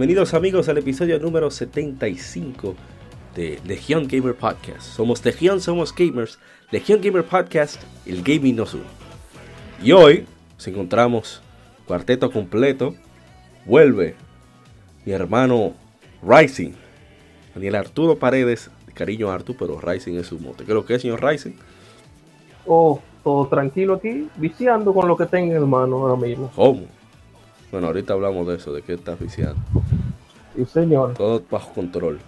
Bienvenidos amigos al episodio número 75 de Legión Gamer Podcast. Somos Legión, somos gamers. Legión Gamer Podcast, el gaming nos une. Y hoy nos encontramos cuarteto completo. Vuelve mi hermano Rising. Daniel Arturo Paredes, de cariño Arturo, pero Rising es su mote. ¿Qué es lo que es, señor Rising? Oh, todo tranquilo aquí, viciando con lo que tengo en mano ahora mismo. ¿Cómo? Bueno, ahorita hablamos de eso, de qué está viciando. Sí, señor. Todo bajo control.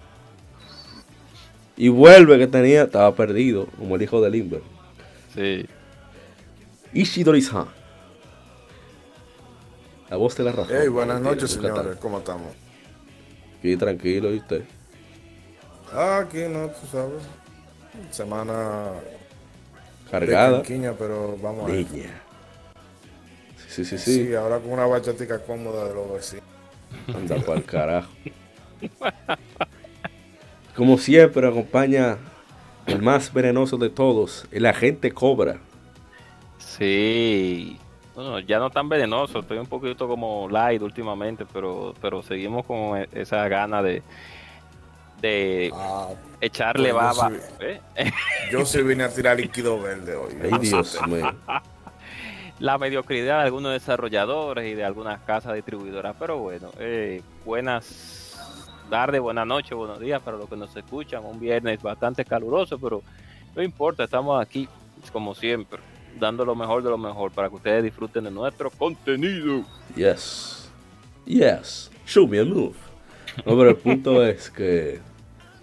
Y vuelve que tenía, estaba perdido, como el hijo de Limber. Sí. Ishidori-san. La voz de la razón. Hey, buenas noches, señores. ¿Cómo estamos? Aquí tranquilo, ¿y usted? Ah, aquí no, tú sabes. Semana Cargada. de pero vamos a ver. Sí, sí, sí, Sí. sí. ahora con una bachatica cómoda de los vecinos. Anda pa'l carajo. Como siempre, acompaña el más venenoso de todos, el agente Cobra. Sí. Bueno, ya no tan venenoso, estoy un poquito como light últimamente, pero, pero seguimos con e- esa gana de, de Ah, echarle Pues yo baba. sí. ¿eh? yo sí vine a tirar líquido verde hoy. Ay, Dios mío. La mediocridad de algunos desarrolladores y de algunas casas distribuidoras, pero bueno, eh, buenas tardes, buenas noches, buenos días para los que nos escuchan. Un viernes bastante caluroso, pero no importa, estamos aquí como siempre, dando lo mejor de lo mejor para que ustedes disfruten de nuestro contenido. Yes. Yes. Show me a move. No, pero el punto es que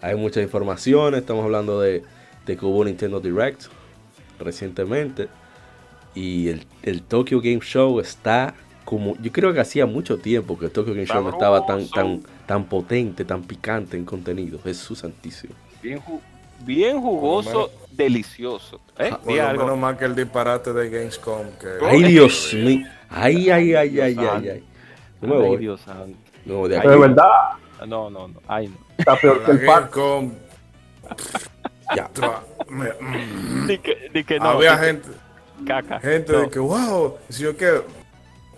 hay mucha información. Estamos hablando de, de que hubo Nintendo Direct recientemente. Y el, el Tokyo Game Show está como. Yo creo que hacía mucho tiempo que el Tokyo Game Show no estaba tan, tan, tan potente, tan picante en contenido. Jesús Santísimo. Bien, ju- bien jugoso, delicioso. ¿eh? Ah, Por lo algo. menos más que el disparate de Gamescom. Que... Ay, Dios mío. Ay, ay, ay, ay, ay, ay. Yo me Ay, voy. Dios santo. Voy de de verdad, No, no, no. Ay, no. está peor que el. Gamescom. Ya. mm. Ni que, ni que no. Había ni que- gente, Caca. gente No. de que, wow, si yo quiero.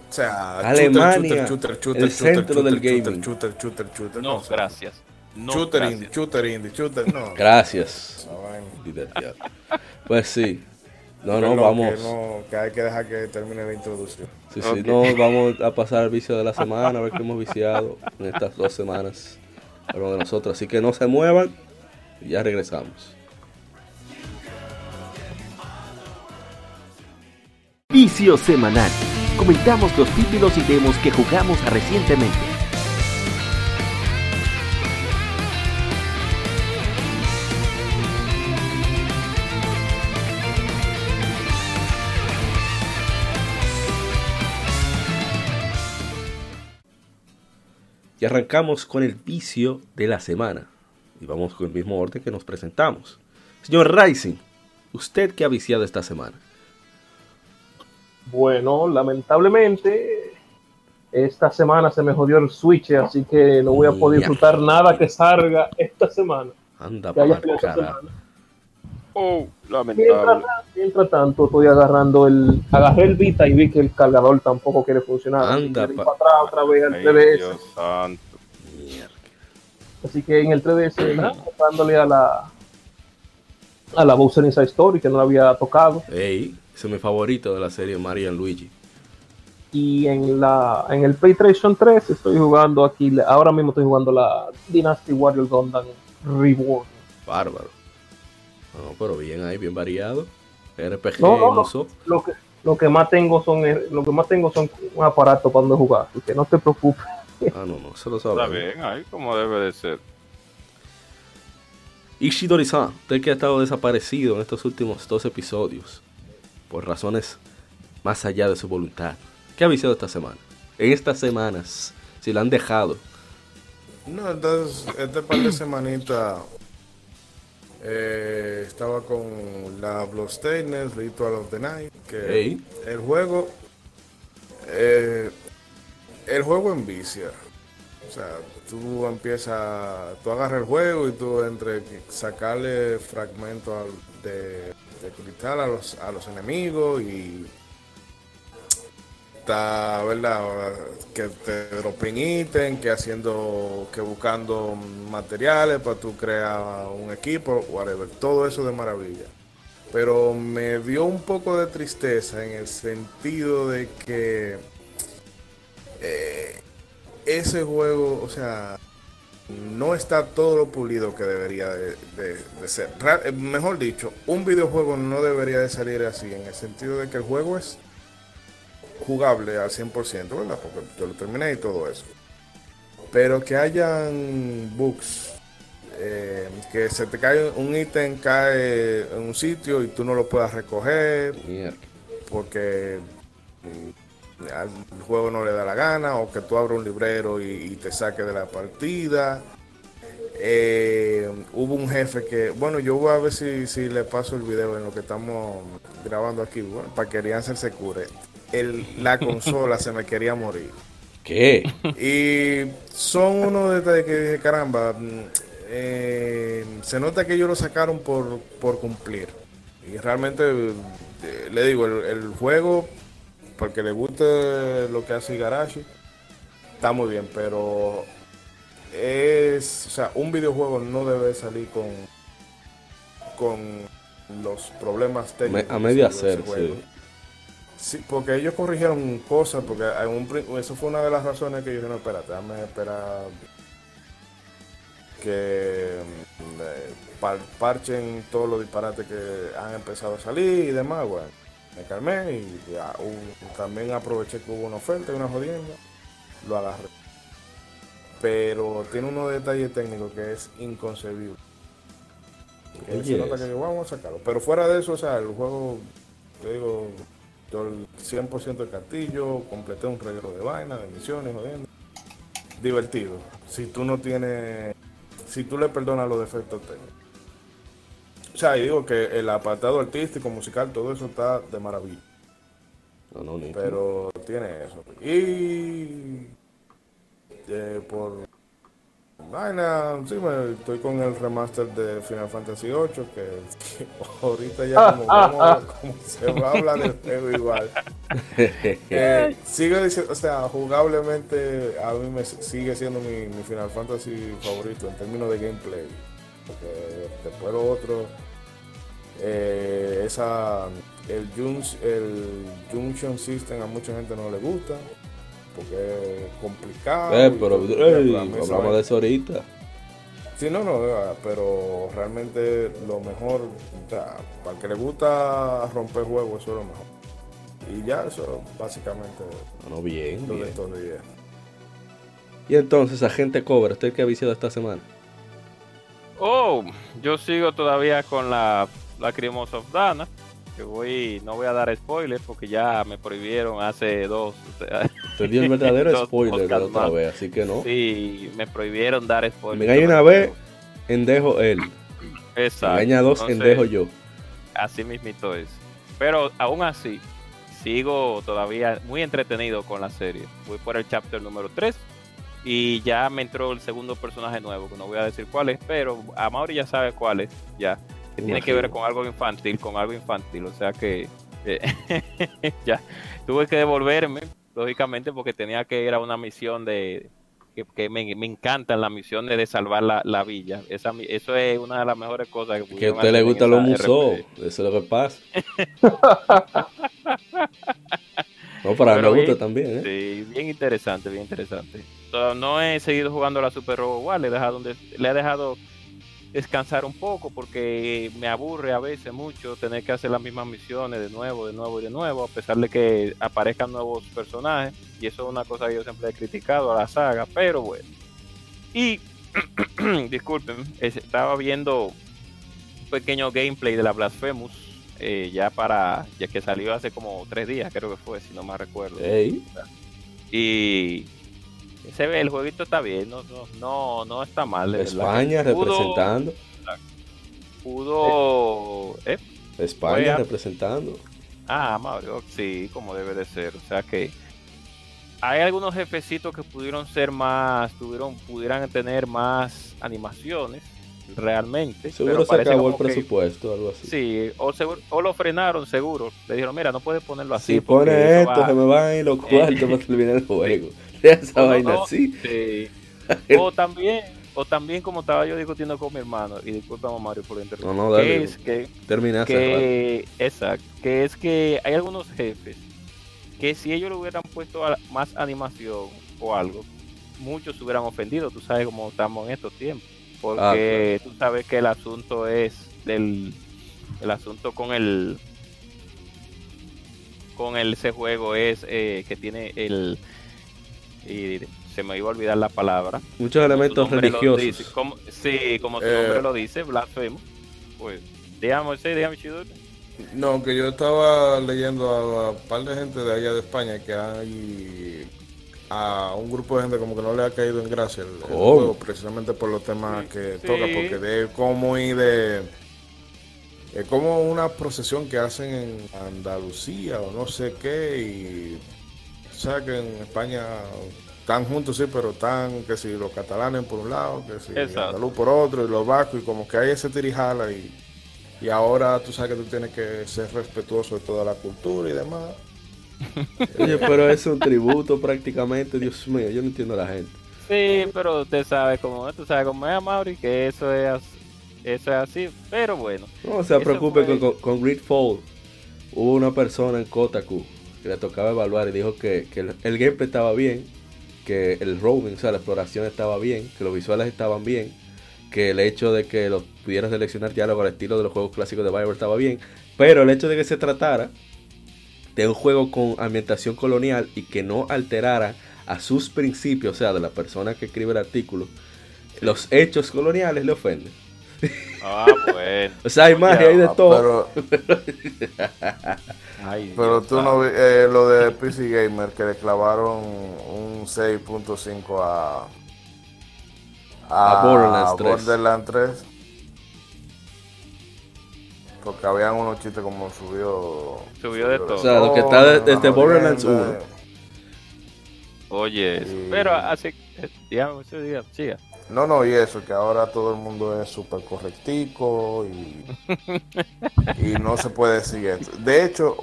O sea, Alemania, shooter, shooter, shooter, el shooter, centro del shooter, gaming. Shooter, shooter, shooter. No, o sea, gracias. No, shooter gracias. indie, shooter indie, shooter, no. Gracias. Pues sí. No, no, vamos. Que, no, que hay que dejar que termine la introducción. Sí, sí, Ok. no, vamos a pasar al vicio de la semana, a ver qué hemos viciado en estas dos semanas. Pero de nosotros. Así que no se muevan y ya regresamos. Vicio semanal. Comentamos los títulos y demos que jugamos recientemente. Y arrancamos con el vicio de la semana. Y vamos con el mismo orden que nos presentamos. Señor Rising, ¿usted qué ha viciado esta semana? Bueno, lamentablemente, esta semana se me jodió el Switch, así que no voy a poder disfrutar nada que salga esta semana. Anda Que haya para semana. Oh, Mientras, lamentable. mientras tanto, estoy agarrando el. Agarré el Vita y vi que el cargador tampoco quiere funcionar. así Anda, pa- para atrás otra vez al Ay, 3DS. Dios santo. Mierda. Así que en el 3DS, nada, dándole a la. A la Bowser Inside Story, que no la había tocado. Ey, mi favorito de la serie Mario and Luigi. Y en la en el PlayStation 3 estoy jugando aquí, ahora mismo estoy jugando la Dynasty Warrior Gundam Reborn. Bárbaro. No, pero bien ahí, bien variado. RPG No, no. Lo que, lo que más tengo son eh, lo que más tengo son un aparato para donde jugar, así que no te preocupes. Ah, no, no, se lo Está sabe. bien, ahí como debe de ser. Ishidori-san, usted que ha estado desaparecido en estos últimos dos episodios, por razones más allá de su voluntad. ¿Qué ha viciado esta semana? En estas semanas, si la han dejado No, entonces, este par de semanitas eh, estaba con la Bloodstained, Ritual of the Night, que el juego, eh, el juego envicia. O sea, tú empiezas, tú agarras el juego y tú entre sacarle fragmentos de, de cristal a los, a los enemigos y está, ¿verdad? Que te dropen ítem, que haciendo, que buscando materiales para tú crear un equipo, whatever, todo eso de maravilla. Pero me dio un poco de tristeza en el sentido de que eh, ese juego, o sea, no está todo lo pulido que debería de, de- de ser. Eh, mejor dicho, un videojuego no debería de salir así, en el sentido de que el juego es jugable al 100%, ¿verdad? Porque yo lo terminé y todo eso. Pero que hayan bugs, eh, que se te cae un ítem, cae en un sitio y tú no lo puedas recoger porque al juego no le da la gana o que tú abras un librero y, y te saque de la partida. Eh, hubo un jefe que, bueno, yo voy a ver si, si le paso el video en lo que estamos grabando aquí, bueno, para que Riansen se cure. El, la consola se me quería morir. ¿Qué? Y son unos detalles que dije, caramba, mm, eh, se nota que ellos lo sacaron por, por cumplir. Y realmente, eh, le digo, el, el juego, porque le guste lo que hace Igarashi, está muy bien, pero es, o sea, un videojuego no debe salir con, con los problemas técnicos. a medio que salió ese hacer, sí. Sí, porque ellos corrigieron cosas, porque en un eso fue una de las razones que yo dije, no, espérate, déjame esperar que mm, eh, par- parchen todos los disparates que han empezado a salir y demás, bueno, me calmé y ya, hubo- también aproveché que hubo una oferta y una jodienda, lo agarré. Pero tiene unos detalles técnicos que es inconcebible. Que se nota que vamos a sacarlo. Pero fuera de eso, o sea, el juego, te digo, yo el 100% del castillo, completé un reguero de vaina, de misiones, jodiendo. Divertido. Si tú no tienes, si tú le perdonas los defectos técnicos. O sea, y digo que el apartado artístico, musical, todo eso está de maravilla. No, no, ni. Pero tiene eso. Y eh, por vaina, sí, me, estoy con el remaster de Final Fantasy VIII, que, que ahorita ya como, vamos- como se va a hablar del juego igual. Eh, sigue diciendo, o sea, jugablemente a mí me sigue siendo mi, mi Final Fantasy favorito en términos de gameplay. Porque después lo otro, eh, esa, el, Jun- el Junction System a mucha gente no le gusta. Porque es complicado. Eh, pero ey, hablamos de eso ahorita. Sí, no, no, eh, pero realmente lo mejor, o sea, para el que le gusta romper juegos, eso es lo mejor. Y ya, eso básicamente No, no, bien, lo de bien. Y entonces, agente Cobra, ¿usted qué ha viciado esta semana? Oh, yo sigo todavía con la Lacrimosa of Dana. Que voy, no voy a dar spoilers porque ya me prohibieron hace dos. o sea, Te dio el verdadero spoiler de la otra más. vez, así que no. sí, me prohibieron dar spoilers. Me engaña una vez, endejo él. Me Exacto. engaña dos, Entonces, endejo yo. Así mismito es. Pero aún así, sigo todavía muy entretenido con la serie. Voy por el chapter número 3 y ya me entró el segundo personaje nuevo, que no voy a decir cuál es, pero a Mauri ya sabe cuál es, ya. Que tiene que ver con algo infantil, con algo infantil. O sea que eh, ya tuve que devolverme, lógicamente, porque tenía que ir a una misión de... Que, que me, me encantan las misiones de salvar la, la villa. Esa, eso es una de las mejores cosas que Que a usted le gustan los musos. Eso es lo que pasa. no, para mí me Pero gusta también, ¿eh? Sí, bien interesante, bien interesante. No he seguido jugando la Super Robo War, le he dejado, de- le he dejado descansar un poco porque me aburre a veces mucho tener que hacer las mismas misiones de nuevo, de nuevo y de nuevo, a pesar de que aparezcan nuevos personajes. Y eso es una cosa que yo siempre he criticado a la saga, pero bueno. Y, disculpen, es- estaba viendo un pequeño gameplay de la Blasphemous. Eh, ya para, ya que salió hace como tres días, creo que fue, si no me recuerdo. Y Se ve, el jueguito está bien, no, no, no, no está mal. España Pudo- representando. Pudo. ¿eh? España a- representando. Ah, Mario, sí, como debe de ser. O sea que hay algunos jefecitos que pudieron ser más, tuvieron, pudieran tener más animaciones realmente. Seguro se acabó el como que- presupuesto, algo así. Sí, o, seguro- o lo frenaron seguro. Le dijeron, mira, no puedes ponerlo así. si pone esto, va- se me van a ir los cuartos para terminar el juego. Esa no, vaina no, así. sí. O también, o también como estaba yo discutiendo con mi hermano, y disculpa Mario por interrumpir, No, no, dale. que es que Terminaste. que exacto que es que hay algunos jefes que si ellos le hubieran puesto más animación o algo muchos se hubieran ofendido tú sabes cómo estamos en estos tiempos porque Ah, tú sabes que el asunto es del el asunto con el con el ese juego es eh, que tiene el y se me iba a olvidar la palabra Muchos elementos religiosos. dice, como- sí, como su Eh. nombre lo dice, blasfemo. Pues, dígame, sí, dígame, Chidori. No, que yo estaba leyendo a un par de gente de allá de España que hay a un grupo de gente como que no le ha caído en gracia el, el ¿Cómo? juego precisamente por los temas que Sí. toca, porque de como y de es como una procesión que hacen en Andalucía o no sé qué y sabes que en España están juntos sí, pero están que si los catalanes por un lado, que si Exacto. andaluz por otro y los vascos y como que hay ese tirijala y y ahora tú sabes que tú tienes que ser respetuoso de toda la cultura y demás. Oye, pero es un tributo prácticamente, Dios mío, yo no entiendo a la gente. Sí, pero usted sabe cómo es, tú sabes cómo es, Mauri, que eso es, as- eso es así, pero bueno. No se preocupe fue- con, con Gridfall. Hubo una persona en Kotaku que le tocaba evaluar y dijo que, que el, el gameplay estaba bien, que el roaming, o sea, la exploración estaba bien, que los visuales estaban bien, que el hecho de que los pudieras seleccionar diálogo al estilo de los juegos clásicos de Bioware estaba bien, pero el hecho de que se tratara de un juego con ambientación colonial y que no alterara a sus principios, o sea, de la persona que escribe el artículo, los hechos coloniales le ofenden. Ah, bueno. O sea, hay magia, hay de Ah, todo. Pero, Ay, pero Dios tú no vi eh, lo de PC Gamer que le clavaron un 6.5 a, A Borderlands 3. Borderlands 3. Porque habían unos chistes como subió. Subió de todo. O sea, lo que está de- desde Borderlands jodienda. 1. Oye, pero así, eh, dígame, usted diga, siga. No, no, y eso, que ahora todo el mundo es súper correctico y, y no se puede decir esto. De hecho,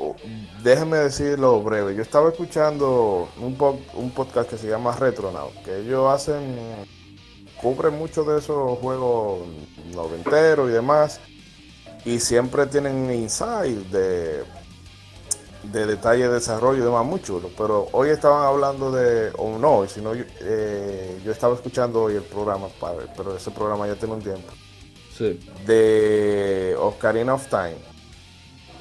déjeme decirlo breve. Yo estaba escuchando un, po- un podcast que se llama Retronaut, que ellos hacen, cubren mucho de esos juegos noventeros y demás, y siempre tienen insights de, de detalle de desarrollo y demás muy chulo. Pero hoy estaban hablando de, o no, sino yo, eh, yo estaba escuchando hoy el programa, padre, pero ese programa ya tiene un tiempo, Sí. de Ocarina of Time.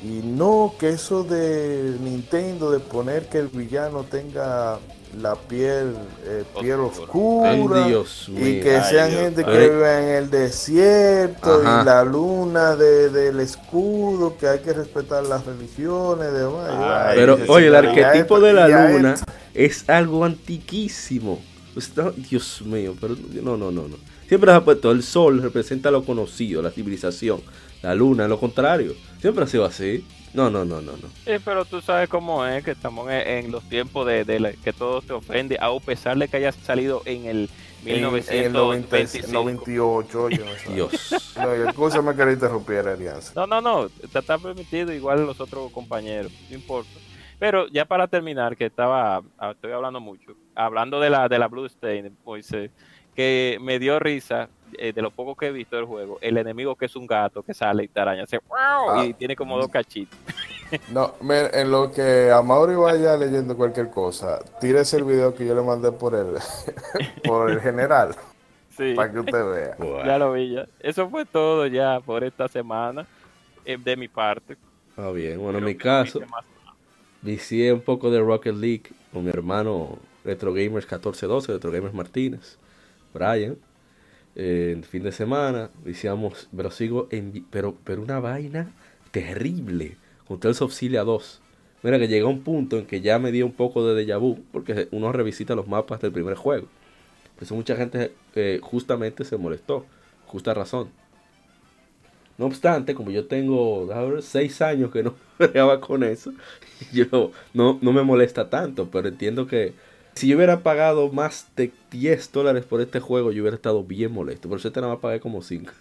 Y no, que eso de Nintendo, de poner que el villano tenga la piel, eh, piel Oscura. Ay, Dios Y que Ay, sean Dios gente que vive en el desierto Ajá. y la luna de- del escudo, que hay que respetar las religiones, demás. Y va, Ay, Pero, oye, el arquetipo de la luna esto- es algo antiquísimo. Dios mío, pero no, no, no, no. Siempre se ha puesto el sol representa lo conocido, la civilización. La luna, lo contrario. Siempre ha sido así. No, no, no, no, no. Sí, pero tú sabes cómo es, que estamos en, en los tiempos de, de la- que todo te ofende, a pesar de que haya salido en el en, en el 90 1925. 98, oye, no sé. Dios. No, y escúchame que le interrumpiera Alianza. No, no, no, te está permitido igual los otros compañeros, no importa. Pero ya para terminar, que estaba, estoy hablando mucho, hablando de la de la Blue Stain, Moisés, que me dio risa eh, de lo poco que he visto del juego, el enemigo que es un gato que sale y te araña, hace ¡guau! Ah. y tiene como dos cachitos. No, mira, en lo que a Mauri vaya leyendo cualquier cosa, tírese el video que yo le mandé por el, por el general, Sí, para que usted vea. ya lo vi ya. Eso fue todo ya por esta semana eh, de mi parte. Está bien. Bueno, en mi caso, vicié un poco de Rocket League con mi hermano Retro Gamers 1412, Retro Gamers Martínez, Brian. Eh, el fin de semana viciamos, pero sigo en, pero, pero una vaina terrible con Tales of Cilia 2. Mira que llegó un punto en que ya me dio un poco de déjà vu, porque uno revisita los mapas del primer juego. Por eso mucha gente eh, justamente se molestó, justa razón. No obstante, como yo tengo ver, seis años que no peleaba con eso, yo no, no me molesta tanto, pero entiendo que si yo hubiera pagado más de 10 dólares por este juego, yo hubiera estado bien molesto. Por eso este nada más pagué como 5.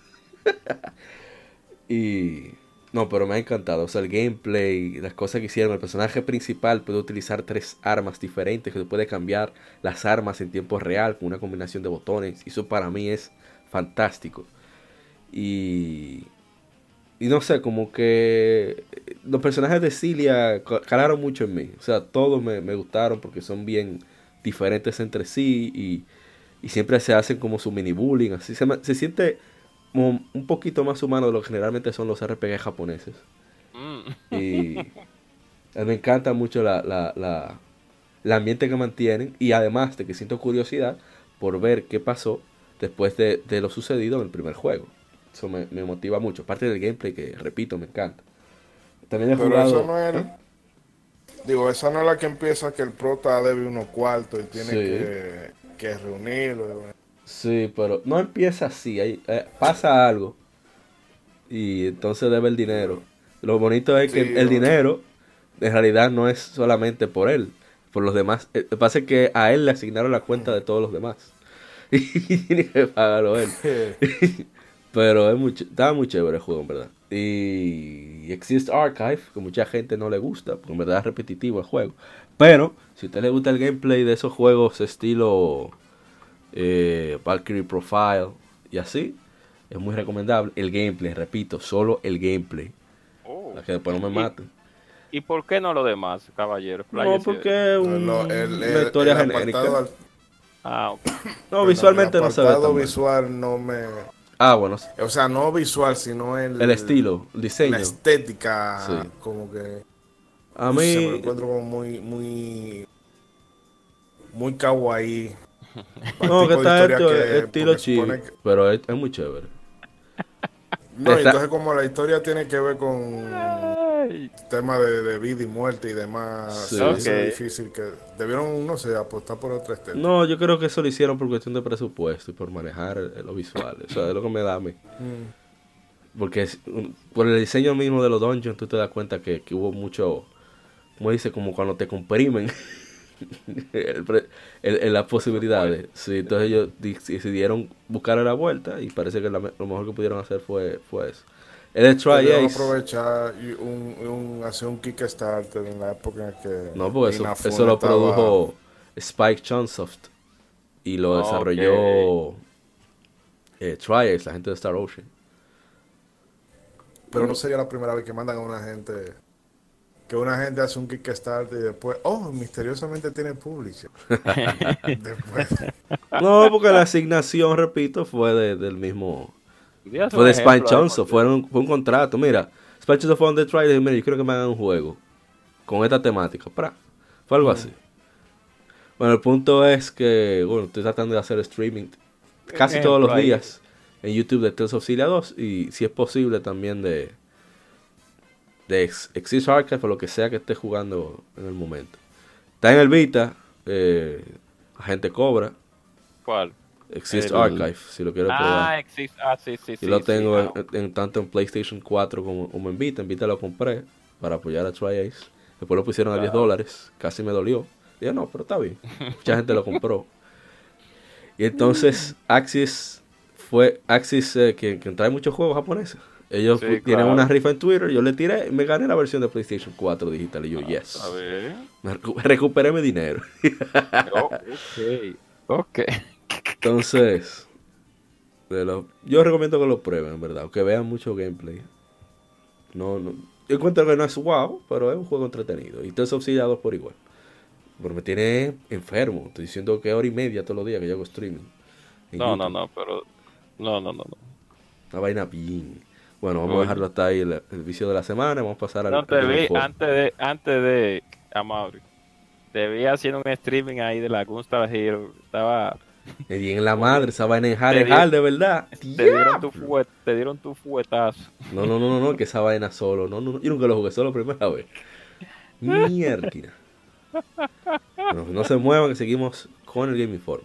y no, pero me ha encantado. O sea, el gameplay, las cosas que hicieron. El personaje principal puede utilizar tres armas diferentes. Que puede cambiar las armas en tiempo real con una combinación de botones. Y eso para mí es fantástico. Y. Y no sé, como que los personajes de Cilia calaron mucho en mí. O sea, todos me gustaron porque son bien diferentes entre sí y, y siempre se hacen como su mini bullying. Así se, se siente como un poquito más humano de lo que generalmente son los RPG japoneses. Mm. Y me encanta mucho la, la, la, el ambiente que mantienen y además de que siento curiosidad por ver qué pasó después de, de lo sucedido en el primer juego. Eso me, me, motiva mucho. Parte del gameplay que, repito, me encanta. También he Pero jugado... eso no es... ¿Eh? Digo, esa no es la que empieza que el prota debe unos cuartos y tiene Sí. que, que reunirlo. Sí, pero no empieza así. Hay, eh, pasa algo. Y entonces debe el dinero. Lo bonito es que el dinero en realidad no es solamente por él. Por los demás. Eh, Lo que pasa es que a él le asignaron la cuenta de todos los demás. Y tiene que pagarlo él. Pero es mucho, está muy chévere el juego, en verdad. Y Exist Archive, que mucha gente no le gusta, porque en verdad es repetitivo el juego. Pero, si a usted le gusta el gameplay de esos juegos estilo eh, Valkyrie Profile y así, es muy recomendable. El gameplay, repito, solo el gameplay. Oh. Para que después no me Y- maten. ¿Y por qué no lo demás, caballero? No, porque es un- No, el, una el- historia el genérica. apartado, Ah. No, visualmente el no se ve mal. visual no me... Ah, bueno, O sea, no visual, sino el... el estilo, el diseño. La estética, Sí. como que... A sé, me mí, encuentro como muy, muy... Muy kawaii. no, que está hecho que- estilo que- pero es, es muy chévere. No, Está- entonces como la historia tiene que ver con Ay, temas de, de vida y muerte y demás, Sí. Ok. difícil que debieron, no sé, apostar por otra estética. No, yo creo que eso lo hicieron por cuestión de presupuesto y por manejar eh, lo visual. Eso es lo que me da a mí. Mm. Porque es- un- por el diseño mismo de los dungeons, tú te das cuenta que, que hubo mucho, como dice, como cuando te comprimen el el- el- las posibilidades. Sí, entonces ellos di- decidieron buscar la vuelta y parece que la me- lo mejor que pudieron hacer fue, fue eso. El Try Ace, aprovechar y un, un- hacer un Kickstarter en la época en que no, porque eso, eso lo estaba- produjo Spike Chunsoft y lo desarrolló eh, Try Ace, la gente de Star Ocean. Pero no sería la primera vez que mandan a una gente que una gente hace un Kickstarter y después, oh, misteriosamente tiene publisher. después, No, porque la asignación, repito, fue de- del mismo. Fue un de de- Johnson, fue un, fue un contrato. Mira, Spine Johnson fue donde Try y dijo, mira, yo quiero que me hagan un juego con esta temática. Pra. Fue algo así. Bueno, el punto es que, bueno, estoy tratando de hacer streaming casi Ejemplo todos los ahí. días en YouTube de Tales of Cilia 2 y si es posible también de de Ex- Exist Archive o lo que sea que esté jugando en el momento. Está en el Vita, eh, Agente Cobra, ¿Cuál? Exist El- Archive, si lo quiero Ah, probar. existe. Ah, sí, sí, lo tengo ah, en, en- tanto en PlayStation 4 como, como en Vita. En Vita lo compré para apoyar a TryAce. Después lo pusieron a 10 dólares. Casi me dolió. Dije, no, pero está bien. Mucha gente lo compró. Y entonces Axis fue Axis eh, que, que trae muchos juegos japoneses. Ellos Sí, tienen claro. una rifa en Twitter. Yo le tiré y me gané la versión de PlayStation 4 digital. Y yo, yes. A ver. Me recu- recuperé mi dinero. Oh, ok. Ok. Entonces, de lo- yo recomiendo que lo prueben, en verdad, o que vean mucho gameplay. No, no, yo encuentro que no es wow, pero es un juego entretenido. Y estoy subsidiado por igual. Pero me tiene enfermo. Estoy diciendo que hora y media todos los días que yo hago streaming. No, no, YouTube. no, pero. No, no, no, no. Una vaina bien. Bueno, vamos a dejarlo hasta ahí el, el vicio de la semana. Vamos a pasar al. No al te vi antes de, antes de, Amaury. Te vi haciendo un streaming ahí de la Gunstar Hero. Estaba, Me di en la madre, esa vaina en di- Hall, de verdad. te dieron tu fuet, te dieron tu fuetazo. No, no, no, no, no, que esa vaina solo. No, no, no, yo nunca lo jugué solo primera vez. Mierda. No, no se muevan que seguimos con el Game Informe.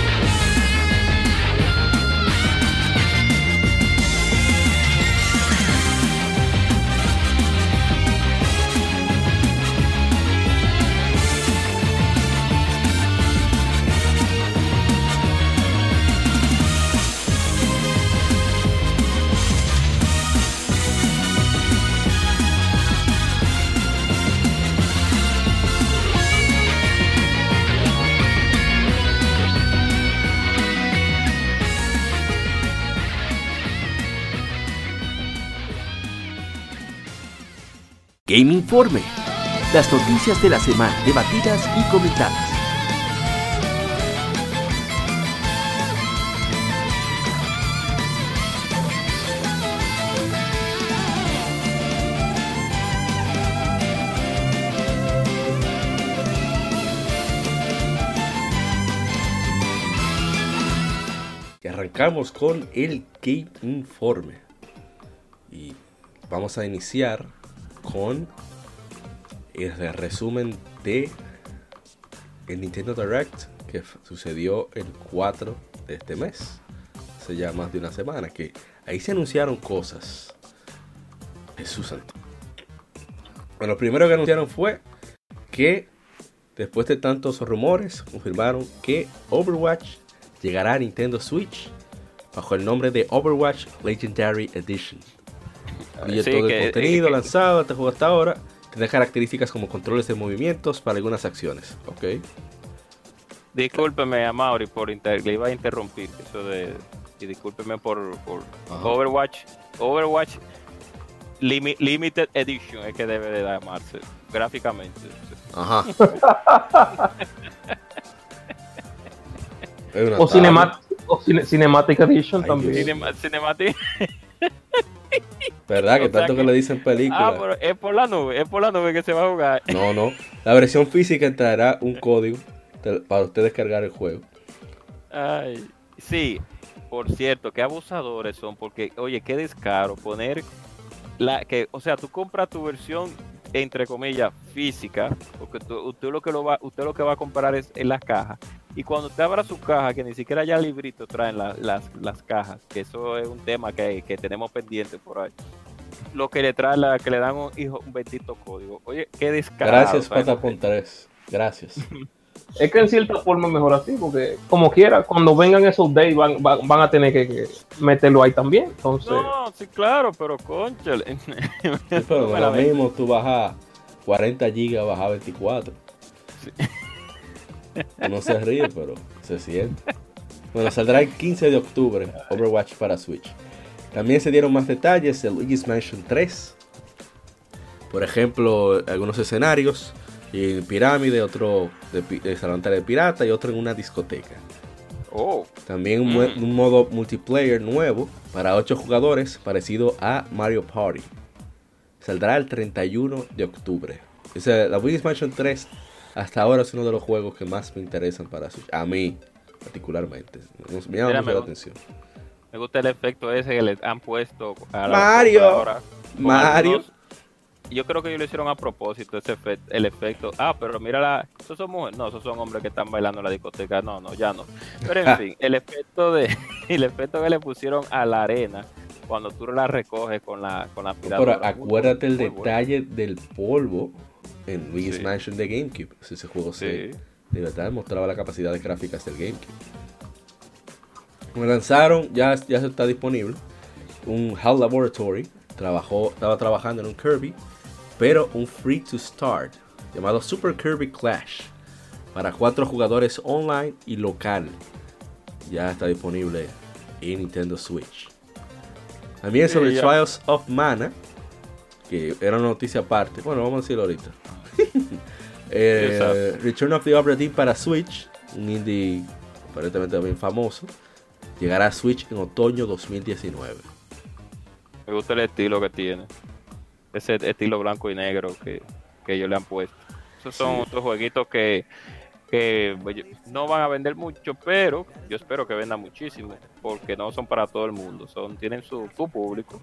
Informe. Las noticias de la semana debatidas y comentadas. Y arrancamos con el Game Informe. Y vamos a iniciar con el resumen de el Nintendo Direct que sucedió el 4 de este mes. Hace ya más de una semana. Que ahí se anunciaron cosas. Jesús santo. Bueno, lo primero que anunciaron fue que después de tantos rumores, confirmaron que Overwatch llegará a Nintendo Switch bajo el nombre de Overwatch Legendary Edition. Y todo el contenido lanzado este juego hasta ahora tiene características como controles de movimientos para algunas acciones. Ok. Discúlpeme a Mauri por inter le iba a interrumpir eso de y discúlpeme por, por Overwatch Overwatch Limited Edition es que debe de llamarse gráficamente. Ajá. o, cinemat o Cinematic Edition también. cinematic ¿Verdad? Que tanto que, le dicen película. Ah, pero es por la nube, es por la nube que se va a jugar. No, no. La versión física traerá un código para usted descargar el juego. Ay, sí. Por cierto, qué abusadores son, porque, oye, qué descaro poner la que, o sea, tú compras tu versión entre comillas física, porque usted lo que lo va, usted lo que va a comprar es en las cajas y cuando te abra su caja, que ni siquiera ya librito traen las, cajas, que eso es un tema que, tenemos pendiente por ahí. Lo que le trae, la, que le dan un, hijo, un bendito código. Oye, qué descarado. Gracias, Patapon 3. Gracias. es que en cierta forma es mejor así, porque como quiera, cuando vengan esos days van, van, a tener que, meterlo ahí también. Entonces... No, sí, claro, pero conchale. pero ahora mismo tú bajas 40 gigas, bajas 24. Sí. No se ríe, pero se siente. Bueno, saldrá el 15 de octubre Overwatch para Switch. También se dieron más detalles de Luigi's Mansion 3. Por ejemplo, algunos escenarios. En pirámide, otro de, de de pirata y otro en una discoteca. Oh. También un, mm. un, modo multiplayer nuevo para 8 jugadores parecido a Mario Party. Saldrá el 31 de octubre. O sea, la Luigi's Mansion 3 hasta ahora es uno de los juegos que más me interesan para Switch. A mí, particularmente. Me llama mucho la atención. Me gusta el efecto ese que le han puesto a la Mario. Mario. yo creo que ellos lo hicieron a propósito, ese efecto, el efecto. Ah, pero mira, la, esos son mujeres. No, esos son hombres que están bailando en la discoteca. No, no, ya no. Pero en fin, el efecto de el efecto que le pusieron a la arena cuando tú la recoges con la con la Pero acuérdate el detalle del polvo en Luigi's Mansion de GameCube. ese juego se, de verdad mostraba la capacidad de gráficas del GameCube. Como lanzaron, ya, ya está disponible. Un HAL Laboratory trabajó, estaba trabajando en un Kirby, pero un free to start llamado Super Kirby Clash. para cuatro jugadores online y local. Ya está disponible en Nintendo Switch. También Sí, sobre. Trials of Mana, que era una noticia aparte. Bueno, vamos a decirlo ahorita. Eh. Return of the Obra Dinn para Switch, un indie aparentemente bien famoso, llegará a Switch en otoño 2019. Me gusta el estilo que tiene. Ese estilo blanco y negro que, que ellos le han puesto. Esos son Sí. otros jueguitos que, que no van a vender mucho, pero yo espero que vendan muchísimo, porque no son para todo el mundo, son tienen su, su público.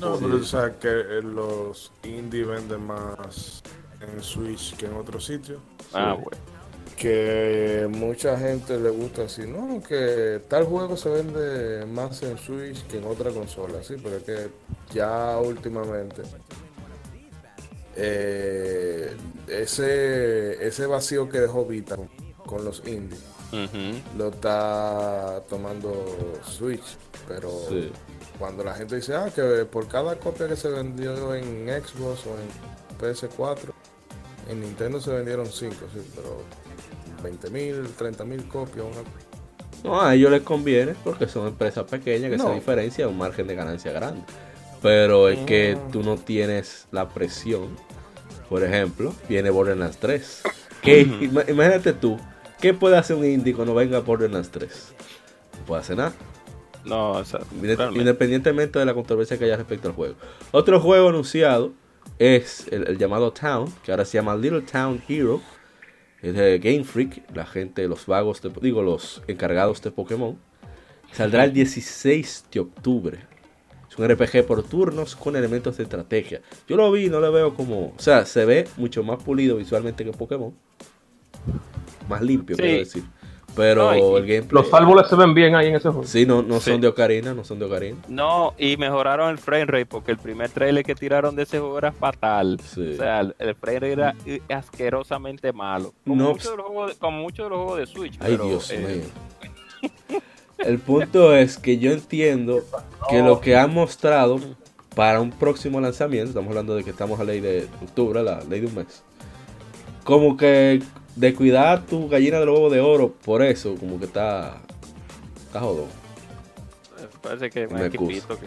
No, Sí. pero o sea que eh, los indie venden más en Switch que en otros sitios. Ah, Sí. bueno. Que mucha gente le gusta así, no, que tal juego se vende más en Switch que en otra consola, sí, pero es que ya últimamente eh, ese, ese vacío que dejó Vita con los indies lo está tomando Switch, pero Sí. Cuando la gente dice, ah, que por cada copia que se vendió en Xbox o en PS4, en Nintendo se vendieron 5, sí, pero 20 mil, 30 mil copias, una- No, a ellos les conviene porque son empresas pequeñas que No. se diferencia un margen de ganancia grande. Pero es que Mm. tú no tienes la presión. Por ejemplo, viene Borderlands 3. Que, ima- imagínate tú, ¿qué puede hacer un indie cuando venga Borderlands 3? No puede hacer nada. No, o sea. Independientemente de la controversia que haya respecto al juego. Otro juego anunciado es el, el llamado Town, que ahora se llama Little Town Hero. Es de Game Freak, la gente, los vagos, de- digo, los encargados de Pokémon. Saldrá el 16 de octubre. Es un RPG por turnos con elementos de estrategia. Yo lo vi no lo veo como. O sea, se ve mucho más pulido visualmente que Pokémon. Más limpio, Sí. quiero decir. Pero No, y- el gameplay. Los árboles se ven bien ahí en ese juego. Sí, no, no Sí. son de Ocarina, no son de Ocarina. No, y mejoraron el frame rate porque el primer trailer que tiraron de ese juego era fatal. Sí. O sea, el, el frame rate era asquerosamente malo. Como, No muchos de los juegos de, como muchos de los juegos de Switch. Ay, pero, Dios eh, mío. El punto es que yo entiendo que lo que han mostrado para un próximo lanzamiento, estamos hablando de que estamos a ley de octubre, la ley de un mes, como que de cuidar tu gallina del huevo de oro, por eso, como que está, está jodón. Parece que es más Me equipito que...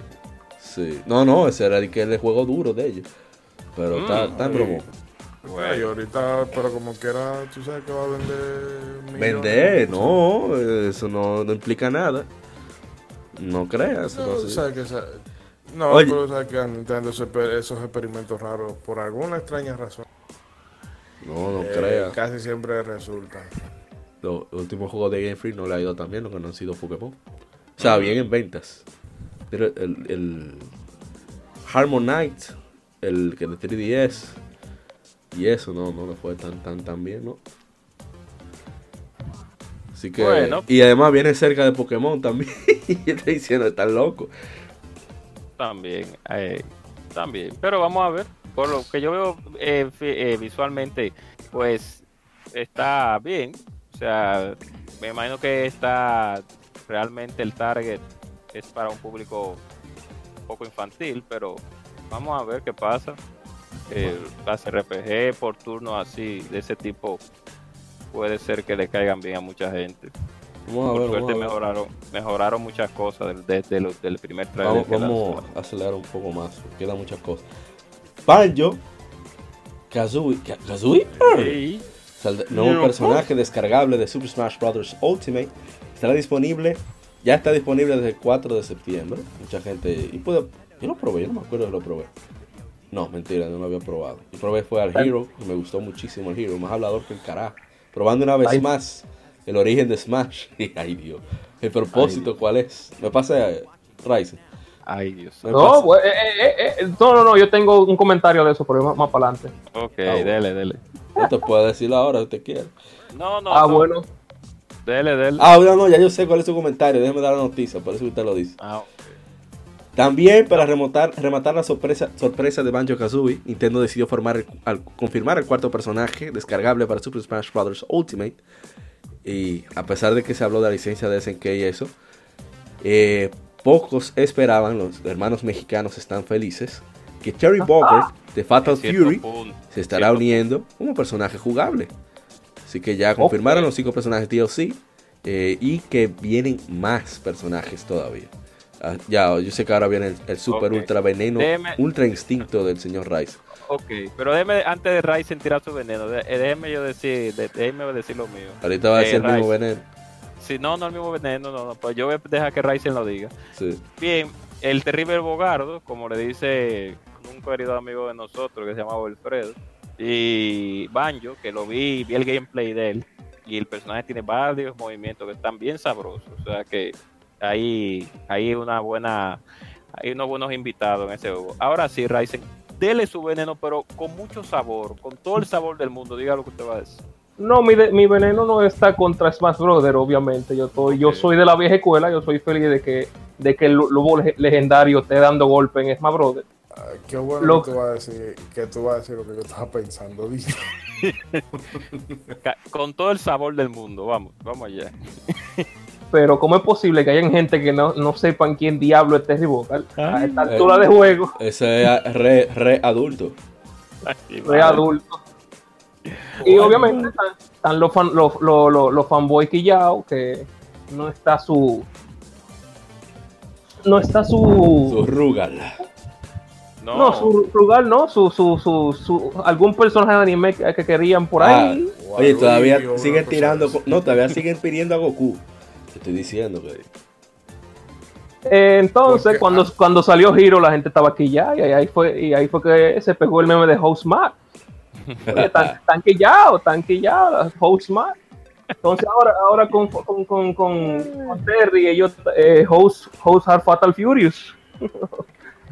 Sí. No, no, ese era el, que el juego duro de ellos. Pero está, Mm. está en bromo. Bueno, y ahorita, pero como quiera, tú sabes que va a vender. millones. Vender, no, eso no, no implica nada. No creas. No, no sabes que no, Oye. pero sabes que pe- esos experimentos raros, por alguna extraña razón, No, no eh, creas. casi siempre resultan. Los últimos juegos de Game Freak no le ha ido tan bien, lo que no han sido Pokémon. O sea, bien en ventas. Pero el, el Harmonite, el que de 3DS, y eso no, no le fue tan, tan, tan bien, ¿no? Así que. Bueno. Y además viene cerca de Pokémon también. y estoy diciendo, están loco. También, eh, también. Pero vamos a ver. Por lo que yo veo eh, eh, visualmente, pues está bien. O sea, me imagino que está realmente el target es para un público un poco infantil, pero vamos a ver qué pasa. Eh, las RPG por turno así, de ese tipo, puede ser que le caigan bien a mucha gente. Vamos a Por ver, suerte vamos a ver. mejoraron, mejoraron muchas cosas del- desde lo- del primer trailer. Vamos, vamos a acelerar un poco más, quedan muchas cosas. Banjo, Kazooie, Ka- Kazooie, nuevo Yo, personaje descargable de Super Smash Bros. Ultimate estará disponible, ya está disponible desde el 4 de septiembre. Mucha gente, y yo lo probé, yo no me acuerdo de lo probé. No, mentira, no lo había probado. Yo probé fue al Hero y me gustó muchísimo el Hero, más hablador que el carajo. Probando una vez Ay. más el origen de Smash. Y ay Dios, el propósito cuál es. Me pasa eh, Ryzen. Ay, Dios. No, pues, eh, eh, eh, no, no, no, yo tengo un comentario de eso, pero más, más para adelante. Ok, Ah, bueno. dele, dele. no te puedo decirlo ahora si te quiero. No, no. ah, no. bueno. Dele, dele. Ah, no, no, ya yo sé cuál es su comentario. Déjeme dar la noticia, por eso usted lo dice. Ah, También para rematar, rematar la sorpresa, sorpresa de Banjo Kazooie, Nintendo decidió formar el- al- confirmar el cuarto personaje descargable para Super Smash Bros. Ultimate. Y a pesar de que se habló de la licencia de SNK y eso, eh, pocos esperaban, los hermanos mexicanos están felices, que Terry Bogard de Fatal Fury punto, se estará uniendo como personaje jugable. Así que ya confirmaron los cinco personajes DLC eh, y que vienen más personajes todavía. Ah, ya, yo sé que ahora viene el, el super ultra veneno, Déjeme- ultra instinto del señor Rice. Ok, pero déjeme, antes de Ryzen tirar su veneno, eh, déjeme yo decir, de- déjeme decir lo mío. Ahorita va a Eh, decir el mismo Rice. veneno. Si no, no el mismo veneno, no, no, pues yo voy a dejar que Ryzen lo diga. Sí. Bien, el terrible Bogardo, como le dice un querido amigo de nosotros que se llamaba Alfredo, y Banjo, que lo vi, vi el gameplay de él, y el personaje tiene varios movimientos que están bien sabrosos, o sea que ahí hay una buena, hay unos buenos invitados en ese juego. Ahora sí, Ryzen, dele su veneno, pero con mucho sabor, con todo el sabor del mundo, diga lo que usted va a decir. No, mi, de- mi veneno no está contra Smash Brother, obviamente. Yo, estoy, yo soy de la vieja escuela, yo soy feliz de que, de que el lobo leg- legendario esté dando golpe en Smash Brother. Qué bueno Lo- que tú vas a decir, que tú vas a decir lo que yo estaba pensando. Con todo el sabor del mundo, vamos, vamos allá. Pero ¿cómo es posible que hayan gente que no, no sepan quién diablo es Terry Vocal a Ay. esta altura de juego? Ese es re, re adulto. Re adulto. Y obviamente están, están los, fan, los, los, los, los fanboys quillados que no está su... No está Su su... Rugal. No, No, su lugar no, su, su, su, su, algún personaje de anime que, que querían por ahí. Ah, Oye, todavía siguen tirando. No, todavía siguen pidiendo a Goku. Te estoy diciendo que. Eh, entonces, Porque, cuando, ah. cuando salió Hiro, la gente estaba aquí ya, y ahí fue, y ahí fue que se pegó el meme de Host Matt. Oye, tan, tan quillado, tan quillado, Host Matt. Entonces ahora, ahora con, con, con, con, con Terry, ellos, eh, Host, Host are Fatal Furious.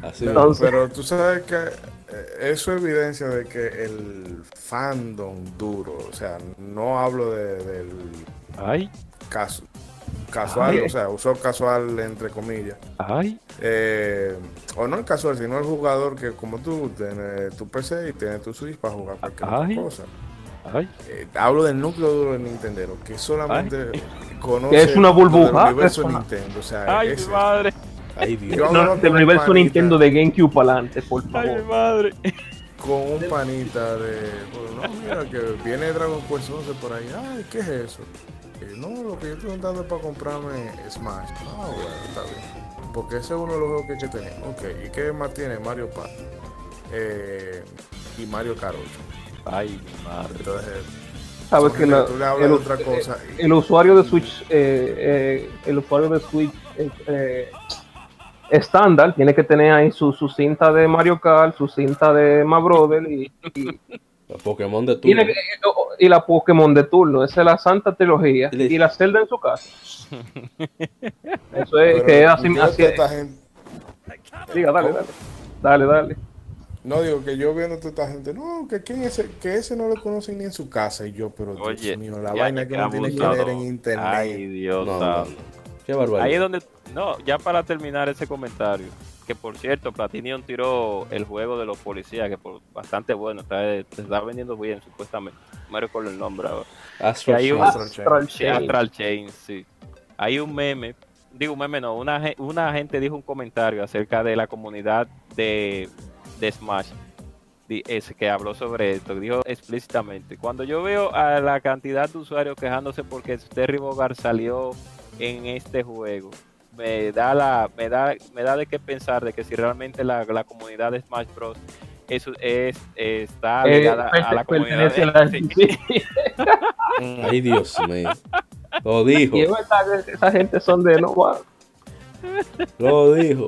Así Pero, Entonces- pero tú sabes que eh, eso es evidencia de que el fandom duro, o sea, no hablo de, del Ay, caso casual, Ay. o sea, uso casual entre comillas. ay. Eh, o no el casual, sino el jugador que como tú tienes tu PC y tienes tu Switch para jugar cualquier Ay. cosa. Ay, Eh, hablo del núcleo duro de Nintendo, que solamente conoce Que es una burbuja, del universo una- Nintendo. O sea, ay, ese- mi madre, Ay, Dios. No, del universo panita- Nintendo de GameCube para adelante, por ay, mi favor. madre. con un panita de. bueno, no, mira, que viene Dragon Quest 11 por ahí. Ay, ¿qué es eso? No, lo que yo estoy dando es para comprarme Smash. Ah, bueno, está bien. Porque ese es uno de los juegos que que tener. Ok, ¿y qué más tiene? Mario Party. Eh, y Mario Kart 8. Ay, madre. Entonces, Sabes que la- tú le hablas el, de otra cosa. y- el usuario de Switch, eh, eh, el usuario de Switch eh, eh, estándar tiene que tener ahí su, su cinta de Mario Kart, su cinta de Smash Brother y, y, Los Pokémon de tu. tiene que- y la Pokémon de turno. Esa es la santa trilogía. Y le- Y la Zelda en su casa. Eso es pero que es así. así esta gente- diga, dale, dale. Dale, dale. no digo que yo viendo a toda esta gente, no, que, quién ese, que ese no lo conocen ni en su casa. Y yo, pero Dios Oye, mío, la vaina que uno tiene que leer en internet. Ay, Dios No, no, no. Qué barbaridad. Ahí es donde, no, ya para terminar ese comentario, que por cierto, Platinum tiró el juego de los policías, que por bastante bueno, está, se está vendiendo bien, supuestamente. No me recuerdo el nombre ahora. Astral que hay un- Chain. Astral Chain. Astral Sí, Chain. Astral Chain, sí. Hay un meme, digo un meme no, una, una gente dijo un comentario acerca de la comunidad de, de Smash, ese que habló sobre esto, que dijo explícitamente, cuando yo veo a la cantidad de usuarios quejándose porque Terry Bogard salió en este juego, me da la me da me da de qué pensar de que si realmente la, la comunidad de Smash Bros eso es, está Eh, ligada a la pertenece comunidad a la- de, sí. Ay, Dios mío. Lo dijo. Esa gente son de no. Lo dijo.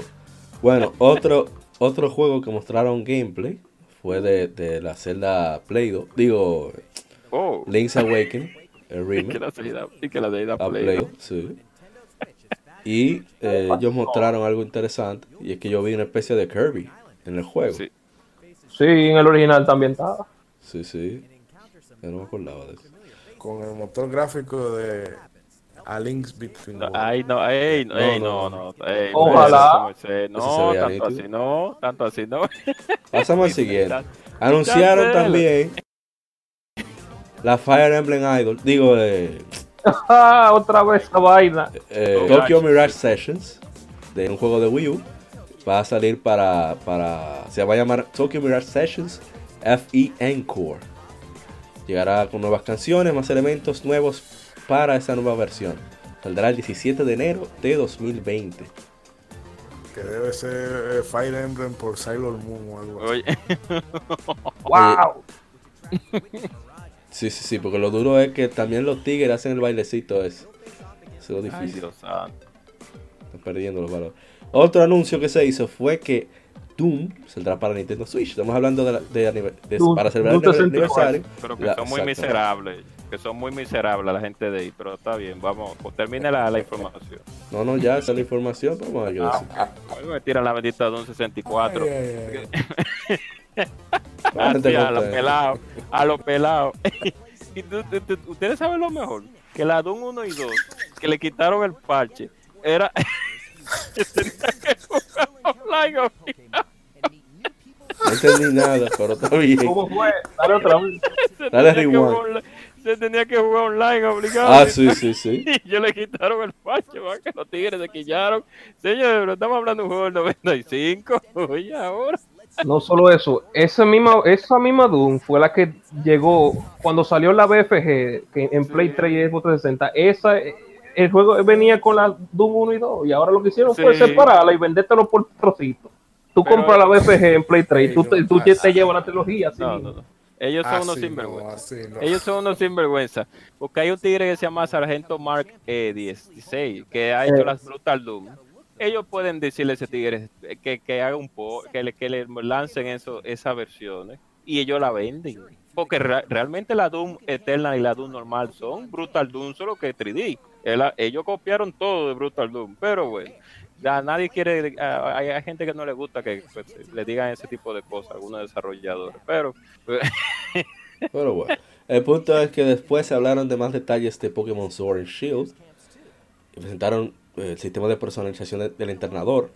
Bueno, otro, otro juego que mostraron gameplay fue de, de la celda Play 2. Digo, oh, Link's Awakening, el y que remake. la salida, y que la salida a Play, Play ¿no? 2, sí. Y eh, ellos mostraron algo interesante. Y es que yo vi una especie de Kirby en el juego. Sí. Sí, en el original también estaba. Sí, sí. Yo no me acordaba de eso. Con el motor gráfico de A Link's Between No, ay, no, ey, no, No, ey, no, no, no, ey, Ojalá. no, tanto así, no, tanto así, no. Pasamos al siguiente. Anunciaron también la Fire Emblem Idol. Digo, eh, otra vez esa vaina. eh, Oh, Tokyo. Mirage Sessions. De un juego de Wii U. Va a salir para, para. Se va a llamar Tokyo Mirage Sessions FE Encore. Llegará con nuevas canciones, más elementos nuevos para esa nueva versión. Saldrá el 17 de enero de 2020. Que debe ser eh, Fire Emblem por Sailor Moon o algo así. Oye, ¡Wow! Sí, sí, sí, porque lo duro es que también los tigres hacen el bailecito ese. Eso es lo ay, difícil. Dios santo. Están perdiendo los valores. Otro anuncio que se hizo fue que Doom saldrá para Nintendo Switch. Estamos hablando de, la- de de- Doom- para celebrar el Doom 64. aniversario. Pero que La- son muy exacto. miserables. Que son muy miserables la gente de ahí. Pero está bien, vamos. Pues termine la, la información. No, no, ya esa es la información. pero Vamos a ver qué Ah, me tiran la bendita de un 64. Ay, ay, ay. Así, a los pelados, a los pelados. y tú- tú- tú- ustedes saben lo mejor, que la Doom 1 y 2, que le quitaron el parche, era que tenía que jugar online. obligado. No entendí nada, pero está bien. ¿Cómo fue? Dale otra vez. Se Dale tenía que rewind. jugar online- Se tenía que jugar online obligado. Ah, sí, sí, sí. Y yo le quitaron el parche, va, que los tigres se quillaron. Señor, pero estamos hablando de un juego del 95. Oye, ahora. No solo eso, esa misma, esa misma Doom fue la que llegó cuando salió la BFG que en Play 3 y Xbox 360. Esa, el juego venía con la Doom 1 y 2 y ahora lo que hicieron fue separarla y vendértelo por trocitos. Tú Pero- compras la BFG en Play 3 y tú, te, tú te llevas la trilogía. así No, no, no. Ellos son unos Así no, sinvergüenza. no. Ellos son unos sinvergüenza. Porque hay un tigre que se llama Sargento Mark eh, 16 que ha hecho Eh. las Brutal Doom. Ellos pueden decirle a ese tigre que, que haga un po, que le, que le lancen eso, esas versiones y ellos la venden. Porque re- realmente la Doom Eterna y la Doom normal son Brutal Doom, solo que 3D. Ela- ellos copiaron todo de Brutal Doom, pero bueno, ya nadie quiere, hay, gente que no le gusta que pues, le digan ese tipo de cosas, algunos desarrolladores, pero Pero bueno. El punto es que después se hablaron de más detalles de Pokémon Sword and Shield. Y presentaron eh, el sistema de personalización de- del entrenador.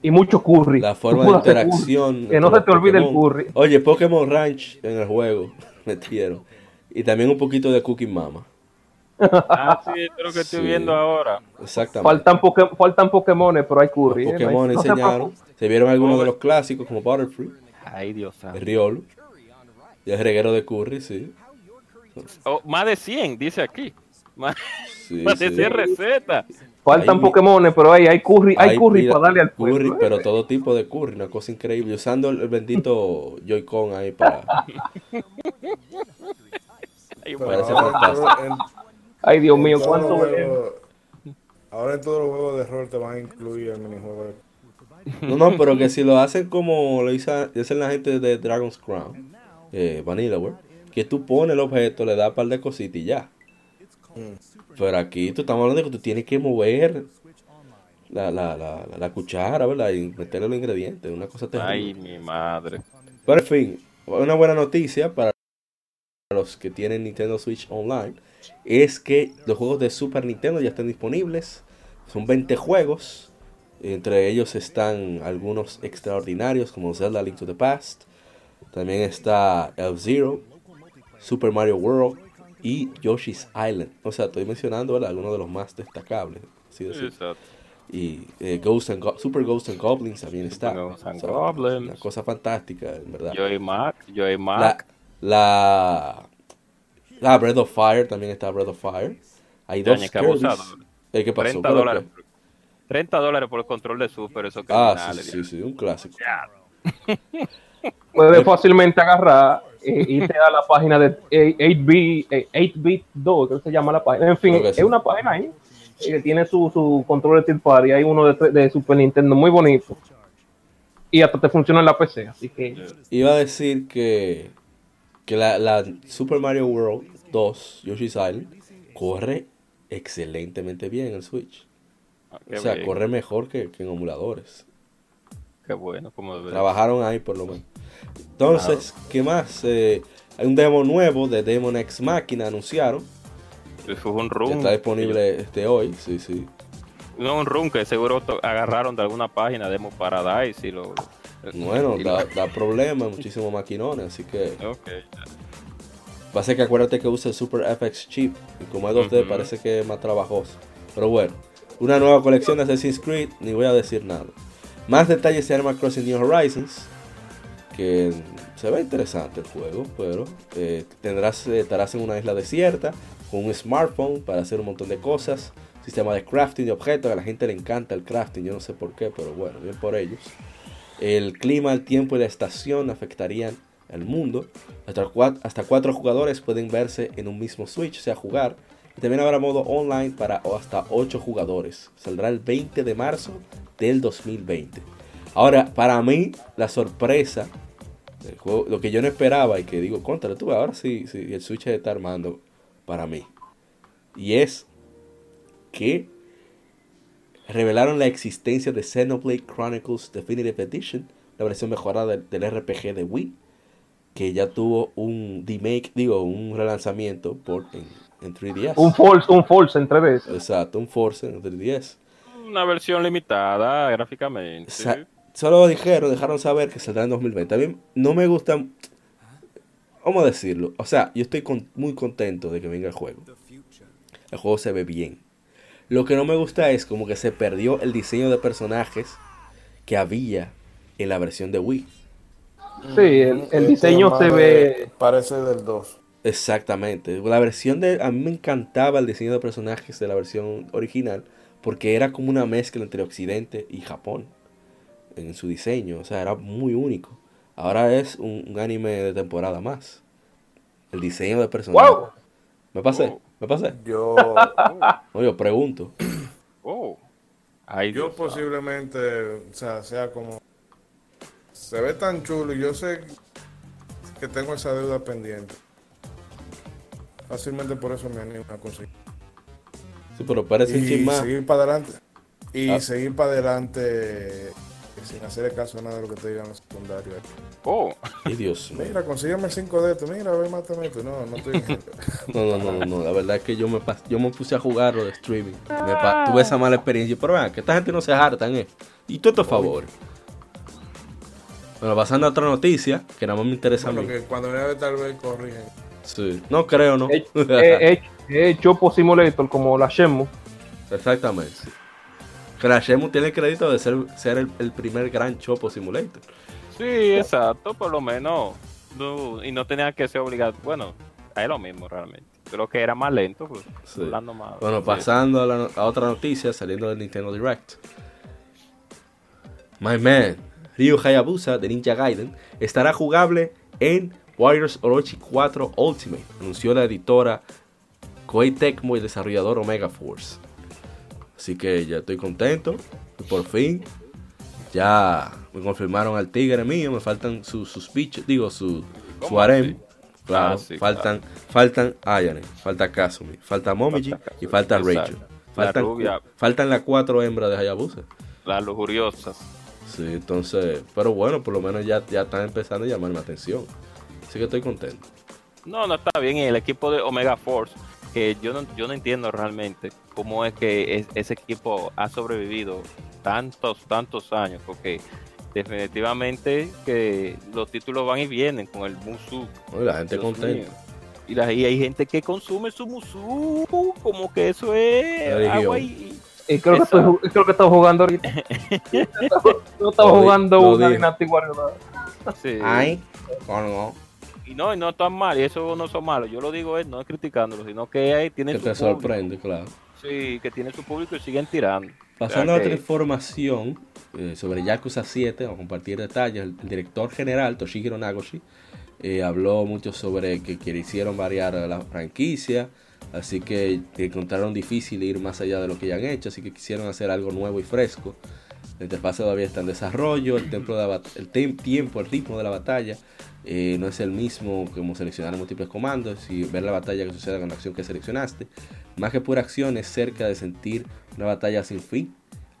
Y mucho curry. La forma de interacción. curry. Que no se te olvide el curry. Oye, Pokémon Ranch en el juego metieron. Y también un poquito de Cookie Mama. Ah, sí, es lo que estoy Sí. viendo ahora. Exactamente. Faltan, poke, faltan Pokémones, pero hay curry. Los ¿eh? Pokémon No enseñaron. Se vieron algunos de los clásicos como Butterfree, Ay, Dios el Riolu y el reguero de Curry, sí. Oh, más de 100, dice aquí. Más, Sí, más de sí. 100 recetas. Faltan Ahí- Pokémones, pero hay, hay curry, hay Hay curry para darle al curry, pueblo. ¿eh? pero todo tipo de curry, una cosa increíble. Usando el, el bendito Joy-Con ahí para. Pero Parece en fantástico. todo- en- Ay, Dios mío, todos cuánto los veneno. juegos- Ahora en todos los juegos de rol te van a incluir el minijuego de No, no, pero que si lo hacen como lo hizo- hacen la gente de Dragon's Crown, eh, Vanillaware, que tú pones el objeto, le das un par de cositas y ya. Pero aquí tú estamos hablando de que tú tienes que mover la, la, la, la- la cuchara, ¿verdad? Y meterle los ingredientes, una cosa terrible. Ay, mi madre. Pero en fin, una buena noticia para los que tienen Nintendo Switch Online es que los juegos de Super Nintendo ya están disponibles. Son 20 juegos. Entre ellos están algunos extraordinarios como Zelda Link to the Past. También está F-Zero, Super Mario World y Yoshi's Island. O sea, estoy mencionando ¿verdad? algunos de los más destacables. así. Exacto. Y eh, Ghost and Go- Super Ghost and Goblins también está. Ghosts and O sea, Goblins. Una cosa fantástica, en verdad. Joy Mac, Joy La, Mac. la, la Breath of Fire también está Breath of Fire. Hay dos. Eh, ¿Qué pasó? 30 ¿Pero dólares. qué? 30 dólares por el control de Super, esos Ah, criminales. sí, sí, sí, un clásico. Puedes fácilmente agarrar irte a la página de 8B, eh, 8bit 2, creo que se llama la página. En fin, es sí. una página ahí eh, que tiene su, su control de party. Hay uno de, de Super Nintendo muy bonito. Y hasta te funciona en la PC, así que Iba a decir que, que la, la Super Mario World 2, Yoshi's Island, corre excelentemente bien en el Switch. Ah, o sea, bien, corre mejor que, que en emuladores. Qué bueno, como Trabajaron ahí por lo menos. Entonces, ¿qué más? Eh, hay un demo nuevo de Demon X Machina, anunciaron. Fue un que room. está disponible este hoy, sí, sí. No, un room que seguro agarraron de alguna página, Demo Paradise y lo. Bueno, y da, lo- da problemas, muchísimos maquinones, así que Ok. pasa que acuérdate que usa el Super FX Chip y como es 2D Ujú. parece que es más trabajoso. Pero bueno, una nueva colección de Assassin's Creed, ni voy a decir nada. Más detalles de Animal Crossing New Horizons, que se ve interesante el juego, pero eh, tendrás, eh, estarás en una isla desierta con un smartphone para hacer un montón de cosas, sistema de crafting de objetos, a la gente le encanta el crafting, yo no sé por qué, pero bueno, bien por ellos. El clima, el tiempo y la estación afectarían al mundo. Hasta, cua- hasta cuatro jugadores pueden verse en un mismo Switch, o sea, jugar. También habrá modo online para hasta 8 jugadores. Saldrá el 20 de marzo del 2020. Ahora, para mí, la sorpresa del juego, lo que yo no esperaba y que digo, contra, tú, ahora sí, sí, el Switch está armando para mí. Y es que revelaron la existencia de Xenoblade Chronicles Definitive Edition, la versión mejorada del RPG de Wii, que ya tuvo un remake, digo, un relanzamiento por, en, en 3DS. Un false, un false en 3DS. Exacto, un Force en 3DS. Una versión limitada gráficamente. Sa- solo dijeron, dejaron saber que saldrá en 2020. A mí no me gusta, ¿cómo decirlo? O sea, yo estoy con- muy contento de que venga el juego. El juego se ve bien. Lo que no me gusta es como que se perdió el diseño de personajes que había en la versión de Wii. Sí, el, el Este diseño se ve. Parece del 2. Exactamente. La versión de. A mí me encantaba el diseño de personajes de la versión original. Porque era como una mezcla entre Occidente y Japón. En su diseño. O sea, era muy único. Ahora es un, un anime de temporada más. El diseño de personajes. ¡Wow! ¿Me pasé? ¿Me pasé? Yo, No, yo pregunto. Oh. Ay, yo Dios posiblemente, o sea, sea como. Se ve tan chulo y yo sé que tengo esa deuda pendiente. Fácilmente por eso me animo a conseguir. Sí, pero parece Y seguir para adelante. Y Ah. seguir para adelante sin hacerle caso a nada de lo que te digan los secundarios. Oh. Ay, Dios mío. Mira, consígueme cinco de estos. Mira, ve, mátame esto. No, no estoy. No, no, no, no, no. La verdad es que yo me, pas- yo me puse a jugar lo de streaming. Me pa- tuve esa mala experiencia. Pero vean, que esta gente no se hartan, ¿eh? Y todo estos favores. Bueno, pasando a otra noticia, que nada más me interesa a bueno, mí. que cuando a ver tal vez corrigen. Sí. No creo, ¿no? He, he- he- he hecho Chopo Simulator como la Shenmue. Exactamente. Crash Emu tiene el crédito de ser, ser el, el primer gran Chopo Simulator. Sí, exacto, por lo menos. no- y no tenía que ser obligado. Bueno, es lo mismo realmente. Creo que era más lento, pues. Sí. hablando más. Bueno, sí. pasando a, la a otra noticia, saliendo del Nintendo Direct. My man, Ryu Hayabusa de Ninja Gaiden estará jugable en Warriors Orochi 4 Ultimate, anunció la editora Koei Tecmo y el desarrollador Omega Force. Así que ya estoy contento, y por fin ya me confirmaron al tigre mío, me faltan sus, sus bichos, digo su, su ¿Cómo harem. Claro, Ah, sí, faltan, faltan Ayane, falta Kazumi, falta Momiji Falta y falta Rachel. La Faltan, faltan las cuatro hembras de Hayabusa. Las lujuriosas. Sí, entonces, pero bueno, por lo menos ya, ya están empezando a llamarme la atención. Así que estoy contento. No, no está bien. Y el equipo de Omega Force, que yo no, yo no entiendo realmente cómo es que es- ese equipo ha sobrevivido tantos, tantos años, porque definitivamente que los títulos van y vienen con el Musu. La gente Dios contenta. mío. Y, la- y hay gente que consume su Musu, como que eso es agua y... Y creo, que estoy, creo que estoy jugando ahorita. no estaba jugando una. Dynasty Warriors. sí. Ay, no, Y no, y no están mal, y eso no son malos. Yo lo digo es no es criticándolo, sino que hay, tienen que su te público. sorprende, claro. Sí, que tiene su público y siguen tirando. Pasando a O sea otra que- información eh, sobre Yakuza 7, vamos a compartir detalles. El, el director general, Toshihiro Nagoshi, eh, habló mucho sobre que, que hicieron variar la franquicia, así que encontraron difícil ir más allá de lo que ya han hecho, así que quisieron hacer algo nuevo y fresco. La interfaz todavía está en desarrollo, el, templo de el tiempo, el ritmo de la batalla eh, no es el mismo como seleccionar múltiples comandos y ver la batalla que suceda con la acción que seleccionaste. Más que pura acción es cerca de sentir una batalla sin fin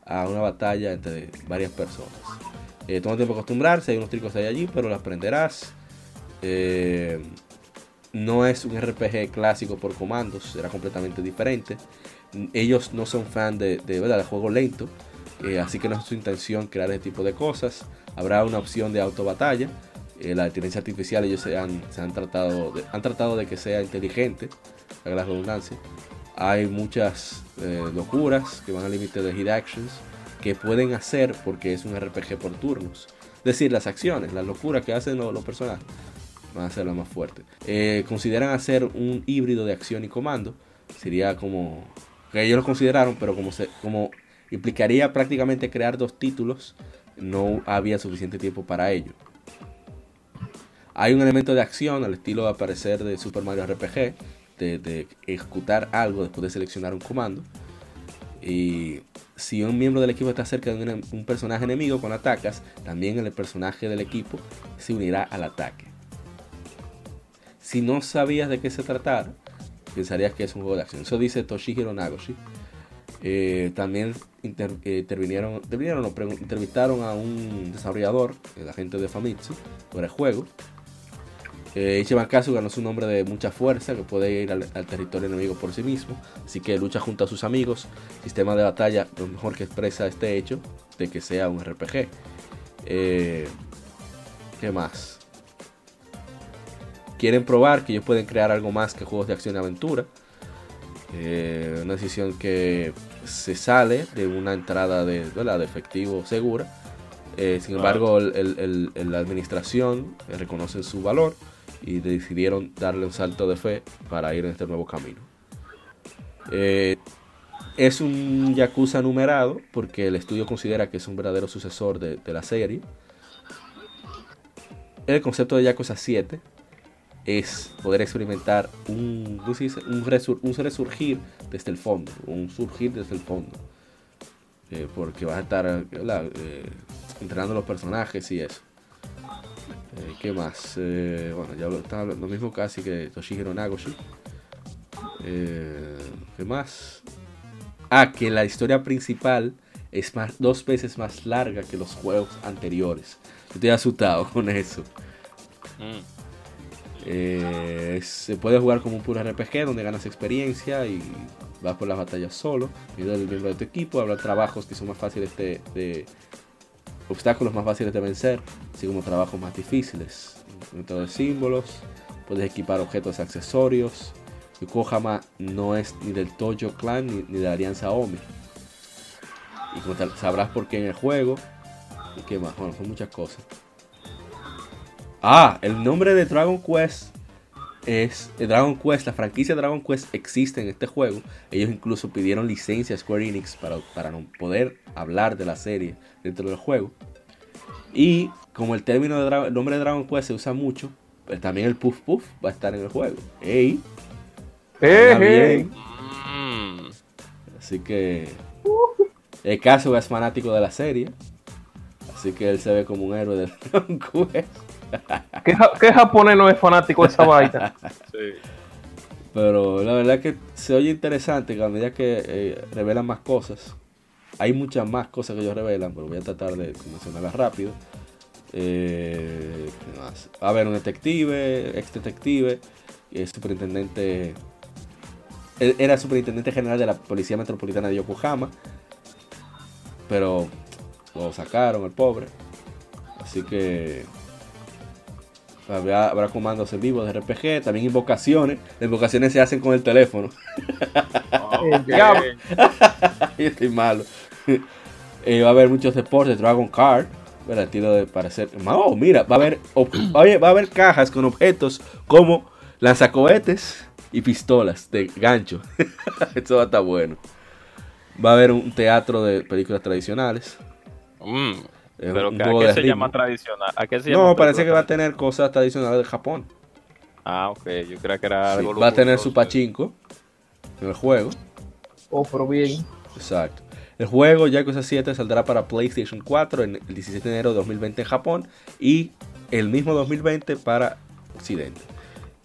a una batalla entre varias personas. Eh, toma tiempo acostumbrarse, hay unos tricos ahí allí, pero lo aprenderás. Eh, no es un RPG clásico por comandos, será completamente diferente. Ellos no son fan de, de, ¿verdad? de juego lento, eh, así que no es su intención crear ese tipo de cosas. Habrá una opción de auto batalla. Eh, la inteligencia artificial ellos se han, se han, tratado de, han tratado de que sea inteligente, la redundancia. Hay muchas eh, locuras que van al límite de hit actions que pueden hacer porque es un RPG por turnos. Es decir, las acciones, las locuras que hacen los personajes van a ser lo más fuerte. Eh, consideran hacer un híbrido de acción y comando. Sería como. que ellos lo consideraron, pero como, se, como implicaría prácticamente crear dos títulos, no había suficiente tiempo para ello. Hay un elemento de acción al estilo de aparecer de Super Mario RPG, de, ejecutar algo después de seleccionar un comando. Y si un miembro del equipo está cerca de un personaje enemigo con atacas, también el personaje del equipo se unirá al ataque. Si no sabías de qué se tratara, pensarías que es un juego de acción. Eso dice Toshihiro Nagoshi. Eh, también inter, eh, intervinieron, intervinieron a un desarrollador, el agente de Famitsu, sobre el juego. Eh, Ichiban Kazu ganó su nombre de mucha fuerza, que puede ir al, al territorio enemigo por sí mismo. Así que lucha junto a sus amigos. Sistema de batalla, lo mejor que expresa este hecho de que sea un RPG. Eh, ¿Qué más? Quieren probar que ellos pueden crear algo más que juegos de acción y aventura. Eh, una decisión que se sale de una entrada de, de efectivo segura. Eh, sin embargo, el- el- el- el- la administración eh, reconoce su valor y decidieron darle un salto de fe para ir en este nuevo camino. Eh, es un Yakuza numerado porque el estudio considera que es un verdadero sucesor de, de la serie. El concepto de Yakuza 7 es poder experimentar un, ¿cómo un, resur- un resurgir desde el fondo, un surgir desde el fondo. Eh, porque vas a estar. Eh, entrenando los personajes y eso. Eh, ¿Qué más? Eh, bueno, ya estaba hablando- lo mismo casi que Toshihiro Nagoshi. ¿Qué más? Ah, que la historia principal es más, dos veces más larga que los juegos anteriores. Estoy asustado con eso. Mm. Eh, se puede jugar como un puro RPG donde ganas experiencia y vas por las batallas solo. Ayuda al miembro de tu equipo, habrá trabajos que son más fáciles de, obstáculos más fáciles de vencer, así como trabajos más difíciles. Método de símbolos, puedes equipar objetos y accesorios. Yokohama no es ni del Tojo Clan ni, ni de la Alianza Omi. Y como tal, sabrás por qué en el juego. ¿Y qué más? Bueno, son muchas cosas. Ah, el nombre de Dragon Quest es eh, Dragon Quest, la franquicia Dragon Quest existe en este juego. Ellos incluso pidieron licencia a Square Enix para, para no poder hablar de la serie dentro del juego. Y como el término de nombre de Dragon Quest se usa mucho, pues también el Puff Puff va a estar en el juego. ¡Ey! Eh, Habla eh. bien. Mm. Así que el caso es fanático de la serie. Así que él se ve como un héroe de Dragon Quest. ¿Qué, ja- qué japonés no es fanático de esa vaina? Sí. Pero la verdad que se oye interesante que a medida que eh, revelan más cosas. Hay muchas más cosas que ellos revelan, pero voy a tratar de mencionarlas rápido. Eh, ¿qué más? Va a haber un detective, ex detective, es superintendente. Era superintendente general de la Policía Metropolitana de Yokohama. Pero lo sacaron, el pobre. Así que Habrá, habrá comandos en vivo de RPG, también invocaciones. Las invocaciones se hacen con el teléfono. Yo estoy malo. Eh, va a haber muchos deportes, Dragon Card, el estilo de parecer. Oh, mira, va a haber, oye, va a haber cajas con objetos como lanzacohetes y pistolas de gancho. Esto va a estar bueno. Va a haber un teatro de películas tradicionales. Mm. Pero un que- ¿a qué de se ritmo. llama tradicional? ¿A qué se llama No, parece que va a tener cosas tradicionales de Japón. Ah, ok. Yo creo que era Sí, algo va a tener su pachinko en el juego. Oh, pero bien. Exacto. El juego Yakuza 7 saldrá para PlayStation 4 en el 17 de enero de 2020 en Japón y el mismo 2020 para Occidente.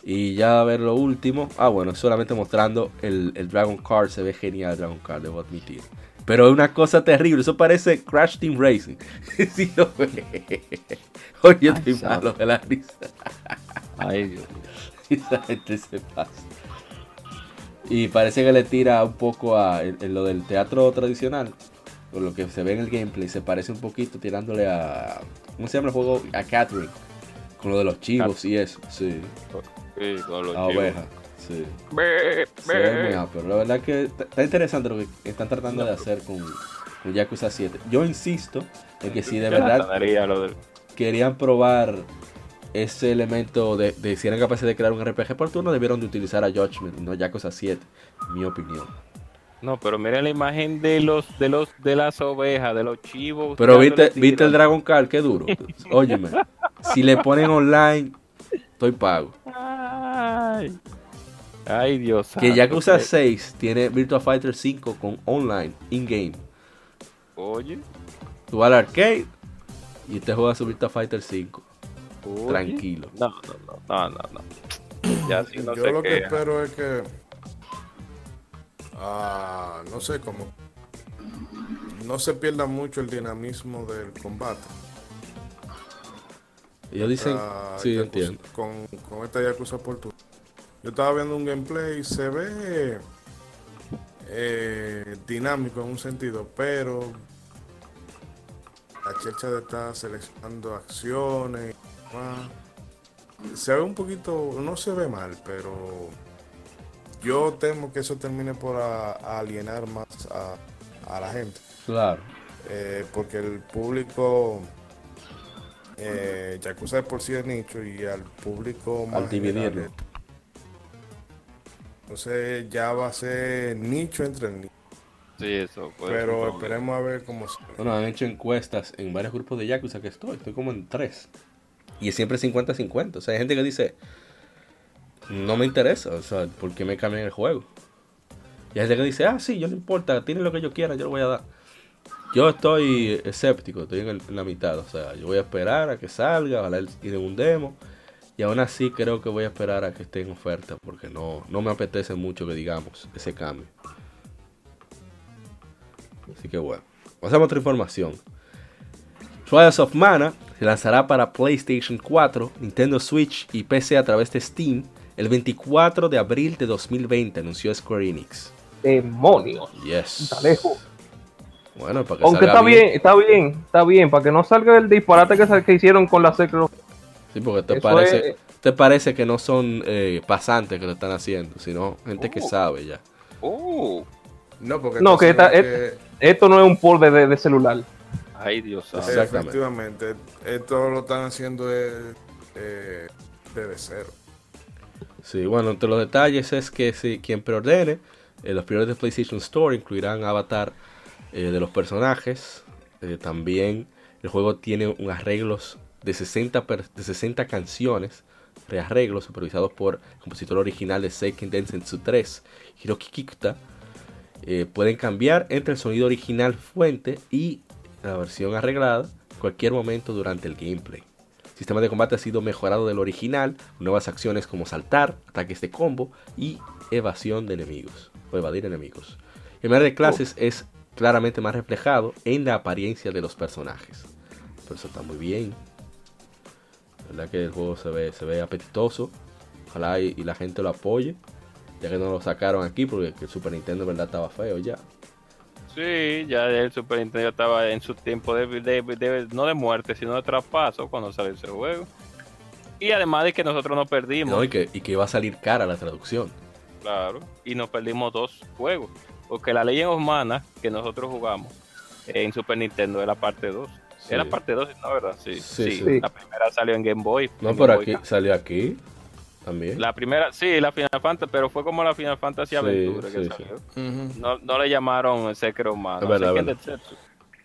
Y ya a ver lo último. Ah, bueno, solamente mostrando el, el Dragon Card. Se ve genial el Dragon Card, debo admitir. Pero es una cosa terrible. Eso parece Crash Team Racing. Si. Oye, yo estoy sabe. malo de la risa. Ay, Dios mío. Esa gente se pasa. Y parece que le tira un poco a en- en lo del teatro tradicional. Por lo que se ve en el gameplay, se parece un poquito tirándole a. ¿Cómo se llama el juego? A Catherine. Con lo de los chivos y eso. Sí. Sí, con los A chivos. oveja. Sí. Se ve muy ápero. La verdad que está interesante lo que están tratando de hacer con, con Yakuza 7. Yo insisto en que si de verdad querían probar ese elemento de, de si eran capaces de crear un RPG por turno, debieron de utilizar a Judgment, no Yakuza 7, en mi opinión. No, pero miren la imagen de los de los de las ovejas, de los chivos. Pero viste, viste el Dragon Call, qué duro. Óyeme, si le ponen online, estoy pago. Ay, Ay, Dios. Que santo, Yakuza que- 6 tiene Virtua Fighter 5 con online, in-game. Oye, Tú vas al arcade y te juegas su Virtua Fighter 5. oye. Tranquilo. No, no, no, no, no. no. Ya sí no Yo sé lo que espero es que. ah, no sé cómo. No se pierda mucho el dinamismo del combate. Ellos dicen, Ah, sí, Yakuza- entiendo. Con, con esta Yakuza por turno. Yo estaba viendo un gameplay se ve eh, dinámico en un sentido, pero la checha de estar seleccionando acciones se ve un poquito, no se ve mal, pero yo temo que eso termine por a- a alienar más a, a la gente. Claro. Eh, porque el público eh, Yakuza de por sí es nicho y al público Al más dividirlo. general, entonces ya va a ser nicho entre el nicho Sí, eso. puede pero esperemos a ver cómo se Bueno, han hecho encuestas en varios grupos de Yakuza que estoy. Estoy como en tres. Y es siempre 50-50. O sea, hay gente que dice, no me interesa. O sea, ¿por qué me cambian el juego? Y hay gente que dice, ah, sí, yo no importa, tienen lo que yo quiera, yo lo voy a dar. Yo estoy escéptico, estoy en, el- en la mitad. O sea, yo voy a esperar a que salga, ojalá y de un demo. Y aún así creo que voy a esperar a que esté en oferta porque no, no me apetece mucho que digamos ese cambio. Así que bueno, pasamos a otra información. Trials of Mana se lanzará para PlayStation 4, Nintendo Switch y PC a través de Steam el 24 de abril de 2020, anunció Square Enix. Demonios. Yes. Está lejos. Bueno, para que Aunque salga está bien, está bien, está bien, para que no salga el disparate que, que hicieron con la Secret Sí, porque te Eso parece, es- te parece que no son eh, pasantes que lo están haciendo, sino gente que Oh. sabe ya. Uh, no porque No, que esta- que- Esto no es un port de, de- de celular. ay, Dios santo. Exactamente. efectivamente esto lo están haciendo de- eh, desde cero Sí, bueno, entre los detalles es que si quien preordene, eh, los primeros de PlayStation Store incluirán avatar eh, de los personajes. Eh, también el juego tiene un arreglos de 60, per- de 60 canciones, rearreglos supervisados por el compositor original de Seiken Densetsu 3, Hiroki Kikuta. Eh, pueden cambiar entre el sonido original fuente y la versión arreglada en cualquier momento durante el gameplay. El sistema de combate ha sido mejorado del original, nuevas acciones como saltar, ataques de combo y evasión de enemigos, o evadir enemigos. El manera de clases es claramente más reflejado en la apariencia de los personajes. Pero eso está muy bien. La verdad que el juego se ve, se ve apetitoso. Ojalá y, y la gente lo apoye. Ya que no lo sacaron aquí porque el Super Nintendo en verdad estaba feo ya. Sí, ya el Super Nintendo estaba en su tiempo de, de- de- no de muerte, sino de traspaso cuando salió ese juego. Y además de que nosotros nos perdimos, No, y, que, y que iba a salir cara la traducción. claro, y nos perdimos dos juegos. Porque la Legend of Mana que nosotros jugamos en Super Nintendo es la parte 2. Sí. Era parte 2, ¿no? ¿Verdad? Sí, Sí, sí, sí. La primera salió en Game Boy. No, Boy aquí, salió aquí también. La primera, sí, la Final Fantasy, pero fue como la Final Fantasy Sí, Aventura que salió. No, no le llamaron Secret of Mana, Es verdad, verdad.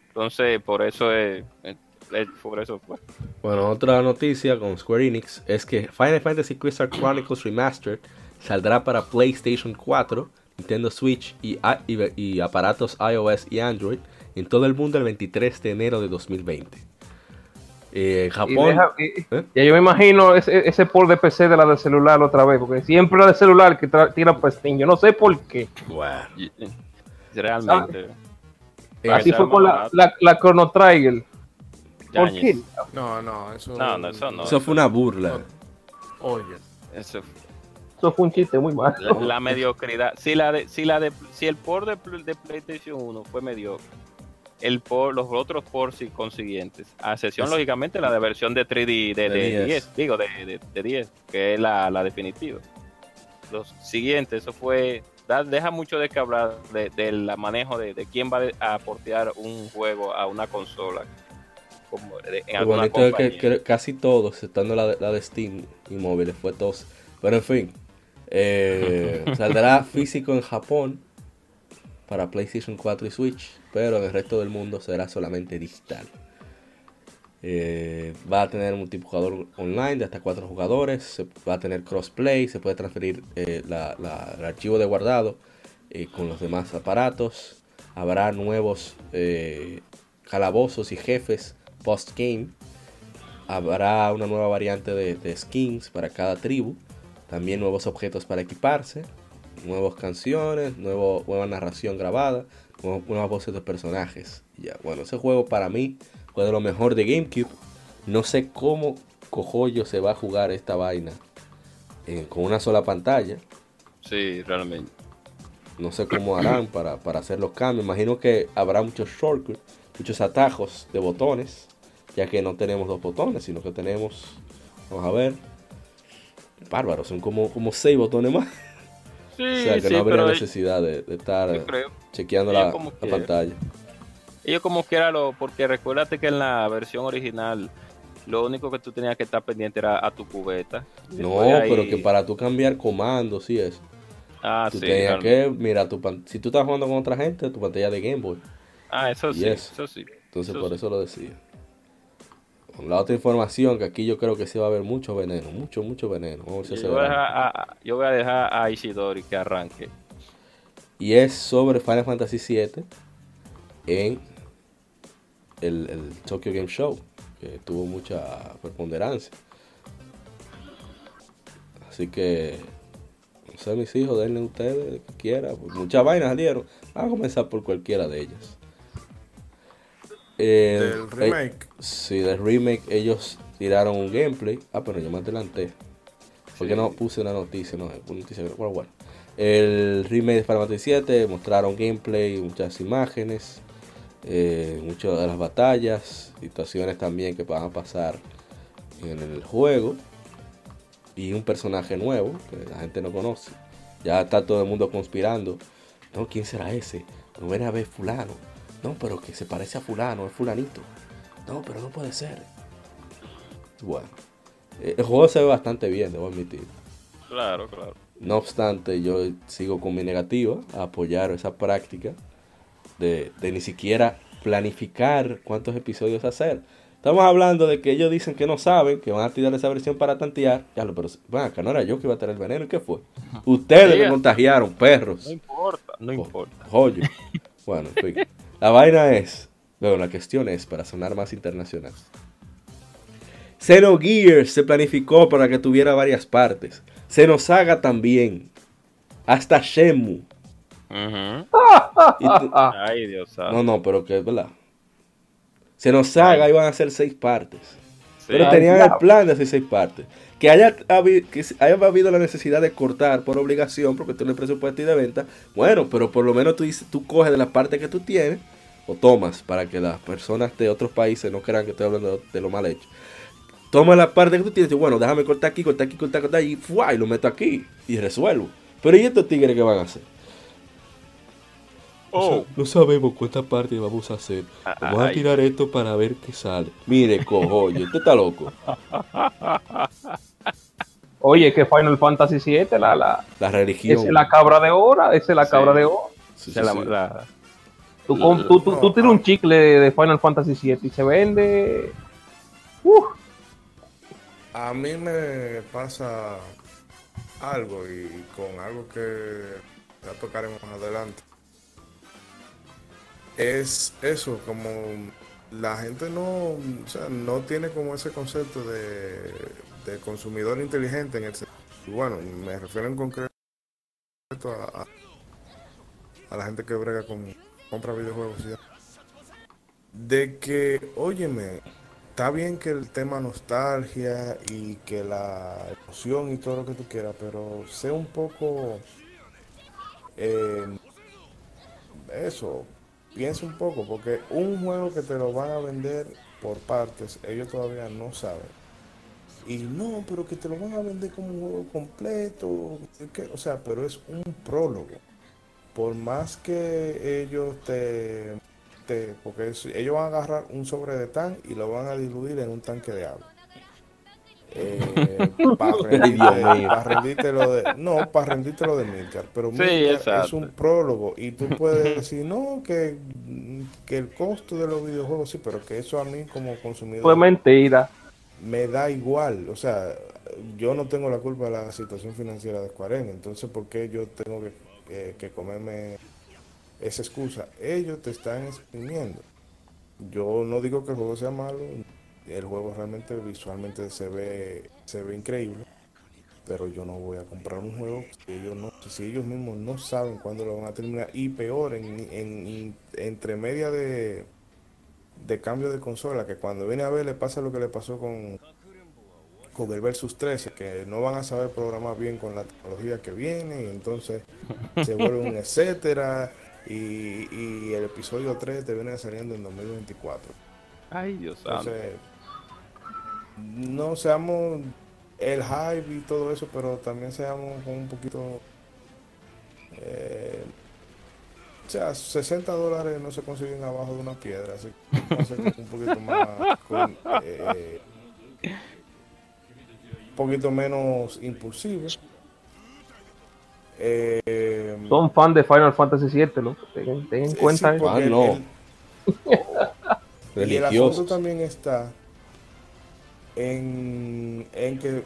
Entonces, por eso es, es- es- por eso fue. Bueno, otra noticia con Square Enix es que Final Fantasy Crystal Chronicles Remastered saldrá para PlayStation 4, Nintendo Switch y, a- y- y aparatos iOS y Android en todo el mundo el 23 de enero de 2020. Eh, en Y Japón, deja- y- ¿Eh? Ya yo me imagino ese, ese port de PC de la del celular otra vez, porque siempre la del celular que tira prestín. Yo no sé por qué. bueno, Y- y- Realmente. eh, Así fue con la, la, la Chrono Trigger. ¿Por qué? no no eso No, no, eso no. eso fue una burla. oye Eso- Eso fue un chiste muy malo. la, la mediocridad. Si la de, si la de, si el port de, de PlayStation 1 fue mediocre, el por, los otros sí consiguientes, a excepción lógicamente la de versión de 3D de, De de 10. 10, digo de, de, de 10, que es la, la definitiva. Los siguientes, eso fue, da- deja mucho de que hablar de- del manejo de, de quién va a portear un juego a una consola como en alguna que, que casi todos, exceptando la, de- la de Steam y móviles, fue tos. Pero en fin, eh, saldrá físico en Japón para PlayStation 4 y Switch, pero en el resto del mundo será solamente digital. Eh, va a tener multijugador online de hasta 4 jugadores, va a tener crossplay, se puede transferir eh, el archivo de guardado eh, con los demás aparatos. Habrá nuevos calabozos y jefes post-game. Habrá una nueva variante de, skins para cada tribu. También nuevos objetos para equiparse. Nuevas canciones, nueva narración grabada. Nuevas voces de personajes. Ya, bueno, ese juego para mí fue de lo mejor de GameCube. No sé cómo cojollo se va a jugar esta vaina eh, con una sola pantalla. Sí, realmente. No sé cómo harán para, para hacer los cambios. Imagino que habrá muchos shortcuts, muchos atajos de botones, ya que no tenemos dos botones, sino que tenemos, vamos a ver, bárbaro, son como, como seis botones más. Sí, o sea que sí, no habría necesidad de, de estar chequeando la, pantalla. Ellos como quiera lo, porque recuérdate que en la versión original lo único que tú tenías que estar pendiente era a tu cubeta. No, ahí- pero que para tú cambiar comandos y eso, Ah, tú sí. tenías que, mira, tu pan- si tú estás jugando con otra gente, tu pantalla de Game Boy. Ah, eso sí, eso sí. Entonces Eso por sí. eso lo decía. Con la otra información, que aquí yo creo que sí va a haber mucho veneno, mucho, mucho veneno. Vamos a ver si Yo se voy, a a, a- yo voy a dejar a Ishidori que arranque. Y es sobre Final Fantasy VII en el, el Tokyo Game Show, que tuvo mucha preponderancia. Así que, no sé, mis hijos, denle ustedes lo que quieran. muchas vainas salieron. Vamos a comenzar por cualquiera de ellas. Eh, Del eh, remake. Sí, del remake ellos tiraron un gameplay. Ah, pero yo me adelanté. Porque Sí. no puse una noticia, no, una noticia, bueno, bueno. El remake de Final Fantasy 7 mostraron gameplay, muchas imágenes, eh, muchas de las batallas, situaciones también que van a pasar en el juego y un personaje nuevo que la gente no conoce. Ya está todo el mundo conspirando. No, ¿quién será ese? No viene a ver fulano. No, pero que se parece a fulano, es fulanito. No, pero no puede ser. Bueno, eh, el juego se ve bastante bien, debo admitir. Claro, claro. No obstante, yo sigo con mi negativa a apoyar esa práctica de, de ni siquiera planificar cuántos episodios hacer. Estamos hablando de que ellos dicen que no saben, que van a tirar esa versión para tantear. Ya lo, pero van acá, no era yo que iba a tener el veneno, ¿y qué fue? Ustedes Sí. me contagiaron, perros. No importa, no Jo- importa. Joyo. Bueno, en fin. La vaina es. Bueno, la cuestión es para sonar más internacional. Xenogears se planificó para que tuviera varias partes. Xenosaga también. Hasta. Y tú- Ay, Dios no, no, pero que es verdad. Xenosaga Ay. iban a ser seis partes. Sí. Pero tenían el plan de hacer seis partes. Que haya, habi- que haya habido la necesidad de cortar por obligación, porque tú no el presupuesto y de venta. Bueno, pero por lo menos tú, dices, tú coges de la parte que tú tienes o tomas para que las personas de otros países no crean que estoy hablando de, de lo mal hecho. Toma la parte que tú tienes y bueno, déjame cortar aquí, cortar aquí, cortar, cortar y, ¡fua! y lo meto aquí y resuelvo. Pero ¿y estos tigres qué van a hacer? Oh. No sabemos cuántas partes vamos a hacer. Vamos a tirar esto para ver qué sale. Mire, cojollo, usted está loco. Oye, que Final Fantasy VII, la, la, La religión. esa es la cabra de oro, esa es la Sí. cabra de oro. Sí, sí, la- sí. la- Tú, com- tú, tú, tú tiras un chicle de Final Fantasy VII y se vende. Uf, A mí me pasa algo y con algo que ya tocaremos más adelante. Es eso, como la gente no, o sea, no tiene como ese concepto de, de consumidor inteligente en el Bueno, me refiero en concreto a, a, la gente que brega con compra videojuegos y. De que, óyeme, está bien que el tema nostalgia y que la emoción y todo lo que tú quieras, pero sé un poco eh, eso, piensa un poco, porque un juego que te lo van a vender por partes, ellos todavía no saben. Y no, pero que te lo van a vender como un juego completo, o sea, pero es un prólogo. Por más que ellos te, té, porque ellos van a agarrar un sobre de tan y lo van a diluir en un tanque de agua. Para Dios rendirte, lo de no para rendirte lo de Milcar pero Sí, Milcar es un prólogo y tú puedes decir no que, que el costo de los videojuegos sí pero que eso a mí como consumidor Fue mentira. me da igual, o sea, yo no tengo la culpa de la situación financiera de Square Enix, entonces ¿por qué yo tengo que, eh, que comerme esa excusa? Ellos te están exprimiendo. Yo no digo que el juego sea malo, el juego realmente visualmente se ve se ve increíble, pero yo no voy a comprar un juego si ellos no si ellos mismos no saben cuándo lo van a terminar y peor en, en- entre media de de cambio de consola, que cuando viene a ver le pasa lo que le pasó con, con el Versus 13, que no van a saber programar bien con la tecnología que viene, y entonces se vuelve un etcétera, y, y el episodio 3 te viene saliendo en 2024. Ay, Dios santo. No seamos el hype y todo eso, pero también seamos con un poquito... eh, o sea, 60 dólares no se consiguen abajo de una piedra, así que vamos a ser un poquito más... con, eh, un poquito menos impulsivos. Eh, Son fan de Final Fantasy VII, ¿no? Ten, ten en sí, cuenta Ah, no. el- y el asunto también está en, en que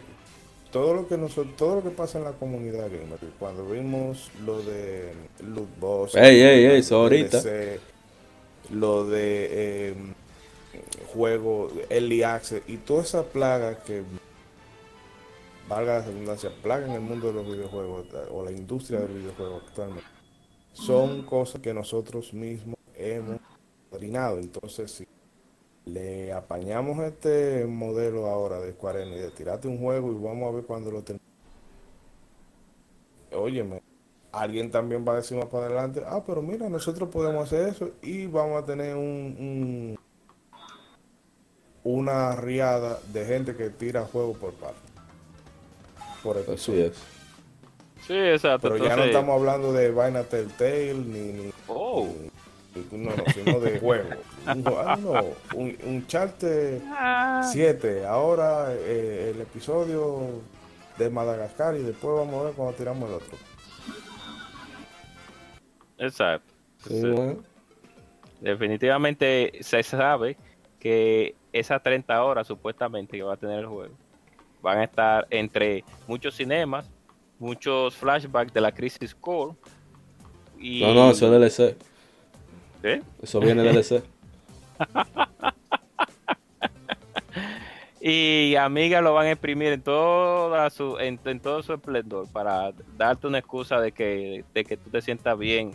todo lo que nosotros, todo lo que pasa en la comunidad gamer, cuando vimos lo de loot box, Ey, ey, ey, lo ahorita. De eh, juego, early access y toda esa plaga que valga la redundancia, plaga en el mundo de los videojuegos o la industria del videojuego actualmente, son cosas que nosotros mismos hemos padrinado. Entonces, si le apañamos este modelo ahora de Square Enix de tirarte un juego y vamos a ver cuando lo termine. Óyeme, alguien también va a decir más para adelante, ah, pero mira, nosotros podemos hacer eso y vamos a tener un, un- una riada de gente que tira juegos por parte. Por Así episodio. es. Sí, exacto. Pero ya no estamos hablando de vaina Telltale ni, ni, Oh. ni- no, no, sino de juego. Un, jue- ah, no, un, un charte Ah. 7, ahora eh, el episodio de Madagascar y después vamos a ver cuando tiramos el otro. Exacto. Sí, Sí. bueno. Definitivamente se sabe que esas 30 horas supuestamente que va a tener el juego van a estar entre muchos cinemas, muchos flashbacks de la Crisis Core y No, no, eso es DLC. ¿Eh? Eso viene DLC. y Amiga lo van a exprimir en toda su en, en todo su esplendor para darte una excusa de que de que tú te sientas bien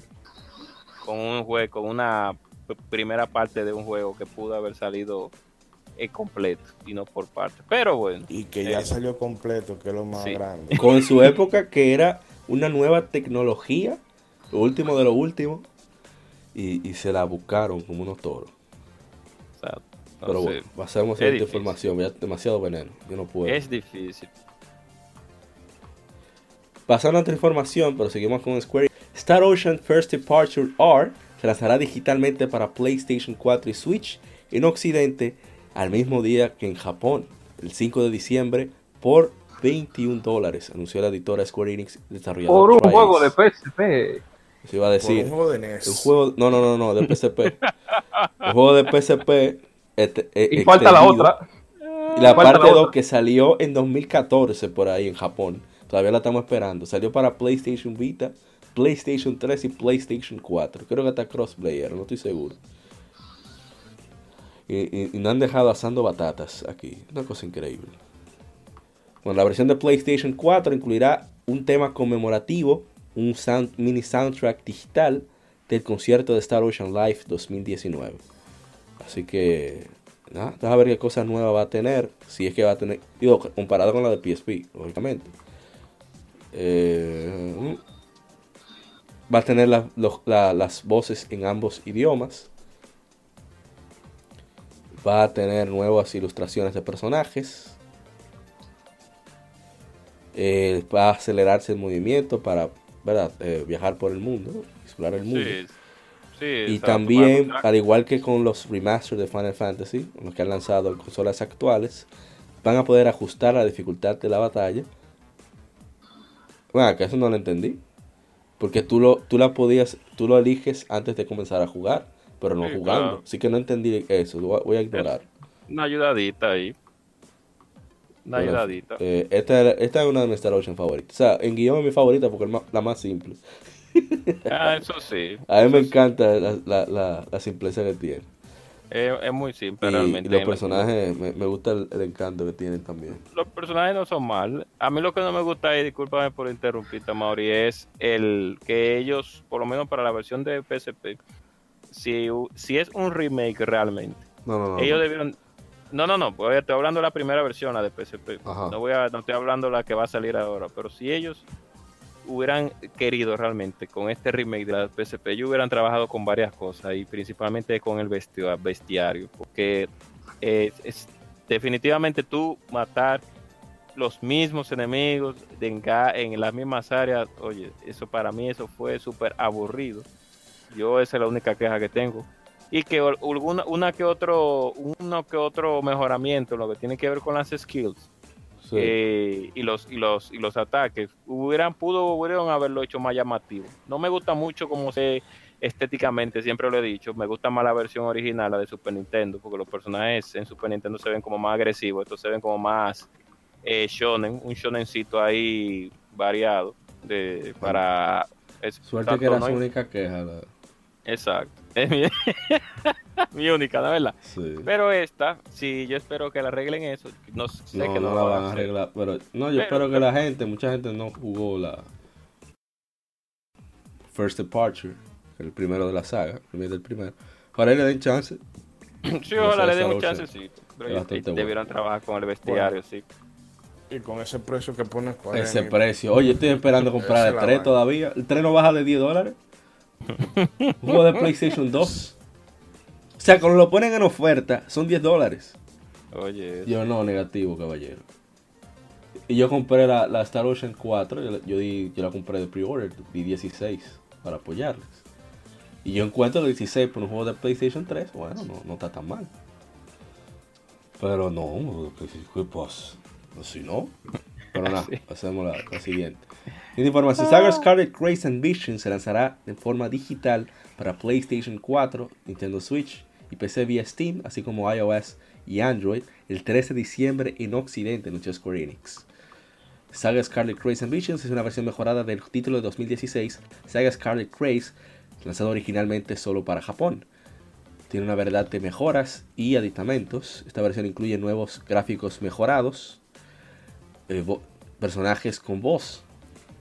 con un juego con una primera parte de un juego que pudo haber salido eh, completo y no por parte pero bueno Y que ya Eh, salió completo, que es lo más sí. grande. Con su época que era una nueva tecnología, lo último de lo último, y, y se la buscaron como unos toros. o sea, Pero bueno, pasemos a es esta difícil. información, ya demasiado veneno, yo no puedo. es difícil Pasando a otra información, pero seguimos con Square. Star Ocean First Departure R se lanzará digitalmente para PlayStation 4 y Switch en Occidente al mismo día que en Japón, el 5 de diciembre, por 21 dólares, anunció la editora Square Enix desarrolladora. Por un Trials. juego de PSP. Eso iba a Por decir. un juego de NES. Un juego, no, no, no, no, de PSP. un juego de PSP. este, eh, Y falta la otra. Y la Falta parte la 2 otra. que salió en 2014 por ahí en Japón. Todavía la estamos esperando. Salió para PlayStation Vita, PlayStation 3 y PlayStation 4. Creo que está crossplayer, no estoy seguro. Y, y- y no han dejado asando batatas aquí. Una cosa increíble. Bueno, la versión de PlayStation 4 incluirá un tema conmemorativo, un mini soundtrack digital del concierto de Star Ocean Live 2019. Así que, nada, vamos a ver qué cosas nuevas va a tener. Si es que va a tener, digo, comparado con la de PSP, lógicamente. Eh, va a tener las voces en ambos idiomas. Va a tener nuevas ilustraciones de personajes. Eh, va a acelerarse el movimiento para ¿verdad? Eh, viajar por el mundo, explorar el mundo. sí, Sí, Y también, al igual que con los remasters de Final Fantasy, los que han lanzado en consolas actuales, van a poder ajustar la dificultad de la batalla. Bueno, que eso no lo entendí. Porque tú lo, tú la podías, tú lo eliges antes de comenzar a jugar, pero no Sí, jugando. claro. Así que no entendí eso, lo voy a- voy a ignorar. Una ayudadita ahí. Una ayudadita. eh, esta, era- esta es una de mis Star Ocean favoritas. O sea, en guion es mi favorita porque es la más simple. Ah, eso sí. A mí me sí. encanta la, la, la, la simpleza que tiene. Es, es muy simple Y, realmente. y los personajes, me, me gusta el, el encanto que tienen también. Los personajes no son mal. A mí lo que no me gusta, y discúlpame por interrumpirte, Mauri, es el que ellos, por lo menos para la versión de PSP, si, si es un remake realmente, No, no, no. ellos debieron. No, no, no, pues estoy hablando de la primera versión, la de PSP. Ajá. No, voy a, no estoy hablando de la que va a salir ahora, pero si ellos hubieran querido realmente con este remake de la PSP, ellos hubieran trabajado con varias cosas y principalmente con el bestio- bestiario, porque eh, es definitivamente tú matar los mismos enemigos de en, ca- en las mismas áreas, oye, eso para mí eso fue súper aburrido. Yo esa es la única queja que tengo. Y que alguna, una que otro, uno que otro mejoramiento en lo que tiene que ver con las skills Sí. eh, y los y los y los ataques hubieran pudo hubieran haberlo hecho más llamativo. No me gusta mucho como se estéticamente, siempre lo he dicho, me gusta más la versión original, la de Super Nintendo, porque los personajes en Super Nintendo se ven como más agresivos, estos se ven como más eh, shonen, un shonencito ahí variado de para es- Suerte tanto que era no su única queja. la- Exacto. Es mi, mi única, la verdad. Sí. Pero esta, sí, yo espero que la arreglen eso. No sé no, que no no la lo van a hacer. arreglar. Pero no, Pero- yo espero que la gente, mucha gente no jugó la First Departure, el primero de la saga, el primero del primero. Para él le den chance. Sí, ojalá le den un Ocean. chancecito. Pero debieron trabajar con el bestiario, sí. Y con ese precio que pone Square Ese precio. Oye, estoy esperando comprar el es la 3 vaina. todavía. El 3 no baja de 10 dólares. Un juego de PlayStation 2. O sea, cuando lo ponen en oferta, son 10 dólares. Oye, Yo no, negativo, caballero. Y yo compré la, la Star Ocean 4, yo, la- yo, di- yo la compré de pre-order, di 16 para apoyarles. Y yo encuentro el 16 por un juego de PlayStation 3, bueno, no, no está tan mal. Pero no, ¿qué pasa? Si no. Pero pasemos a la, la siguiente. En información, Saga Scarlet Grace and Vision se lanzará de forma digital para PlayStation 4, Nintendo Switch y PC vía Steam, así como iOS y Android, el 13 de diciembre en Occidente, anunció Square Enix. Saga Scarlet Grace and Visions es una versión mejorada del título de 2016, Saga Scarlet Grace, lanzado originalmente solo para Japón. Tiene una variedad de mejoras y aditamentos. Esta versión incluye nuevos gráficos mejorados, eh, personajes con voz,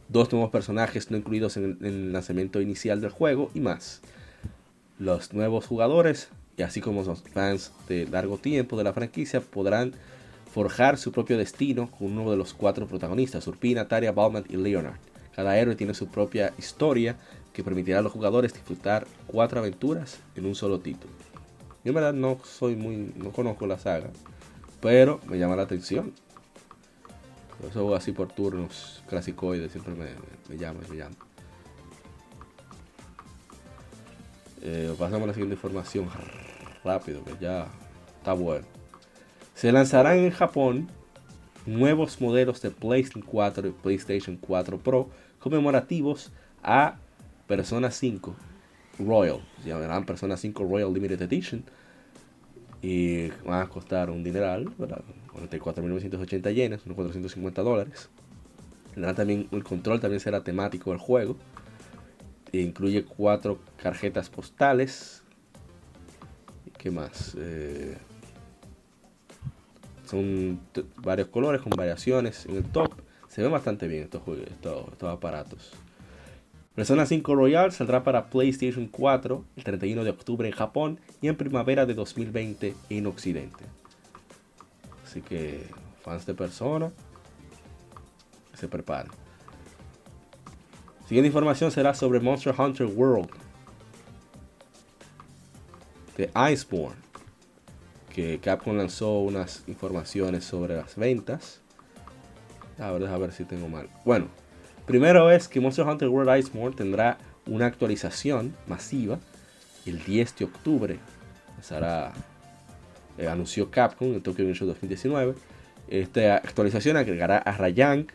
dos nuevos personajes no incluidos en el, en el lanzamiento inicial del juego y más. Los nuevos jugadores, y así como los fans de largo tiempo de la franquicia, podrán forjar su propio destino con uno de los cuatro protagonistas, Urpina, Taria, Balmont y Leonard. Cada héroe tiene su propia historia que permitirá a los jugadores disfrutar cuatro aventuras en un solo título. Yo en verdad no soy muy, no conozco la saga, pero me llama la atención. Yo juego así por turnos, clasicoides, siempre me, me llama, me llama. Eh, pasamos a la siguiente información rápido, que ya está bueno. Se lanzarán en Japón nuevos modelos de PlayStation 4 y PlayStation 4 Pro conmemorativos a Persona 5 Royal. Se llamarán Persona 5 Royal Limited Edition. Y van a costar un dineral, ¿verdad? 44.980 yenes, unos 450 dólares. También, el control también será temático del juego. E incluye cuatro tarjetas postales. ¿Y ¿Qué más? Eh, son varios colores con variaciones en el top. Se ven bastante bien estos, juegos, estos aparatos. Persona 5 Royal saldrá para PlayStation 4 el 31 de octubre en Japón y en primavera de 2020 en Occidente. Así que fans de Persona se preparen. Siguiente información será sobre Monster Hunter World de Iceborne que Capcom lanzó unas informaciones sobre las ventas. A ver, a ver si tengo mal. Bueno, primero es que Monster Hunter World Iceborne tendrá una actualización masiva el 10 de octubre. Estará, eh, anunció Capcom en Tokyo Game Show 2019. Esta actualización agregará a Rayank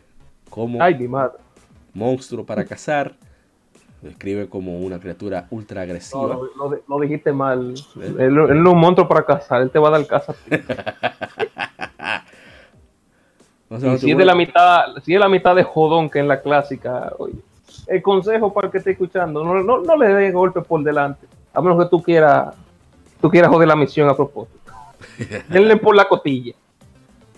como Ay, mi madre. monstruo para cazar. Lo describe como una criatura ultra No, agresiva. lo, lo di- lo dijiste mal. Él, él no es un monstruo para cazar, él te va a dar caza. No sé, si es de la mitad, si es la mitad de jodón que en la clásica, oye, el consejo para el que esté escuchando, no, no, no le des golpe por delante, a menos que tú quieras, tú quieras joder la misión a propósito. Denle por la cotilla.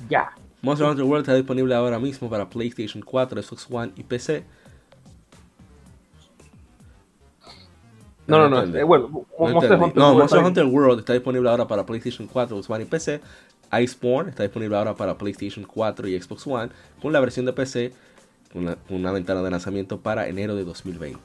Ya. Monster Hunter World está disponible ahora mismo para PlayStation 4, Xbox One y PC. No, no, no. eh, bueno, No, Monster. Hunter No, World Monster está- Hunter World está disponible ahora para PlayStation 4, Xbox One y PC. Iceborne está disponible ahora para PlayStation 4 y Xbox One con la versión de PC con una, una ventana de lanzamiento para enero de 2020.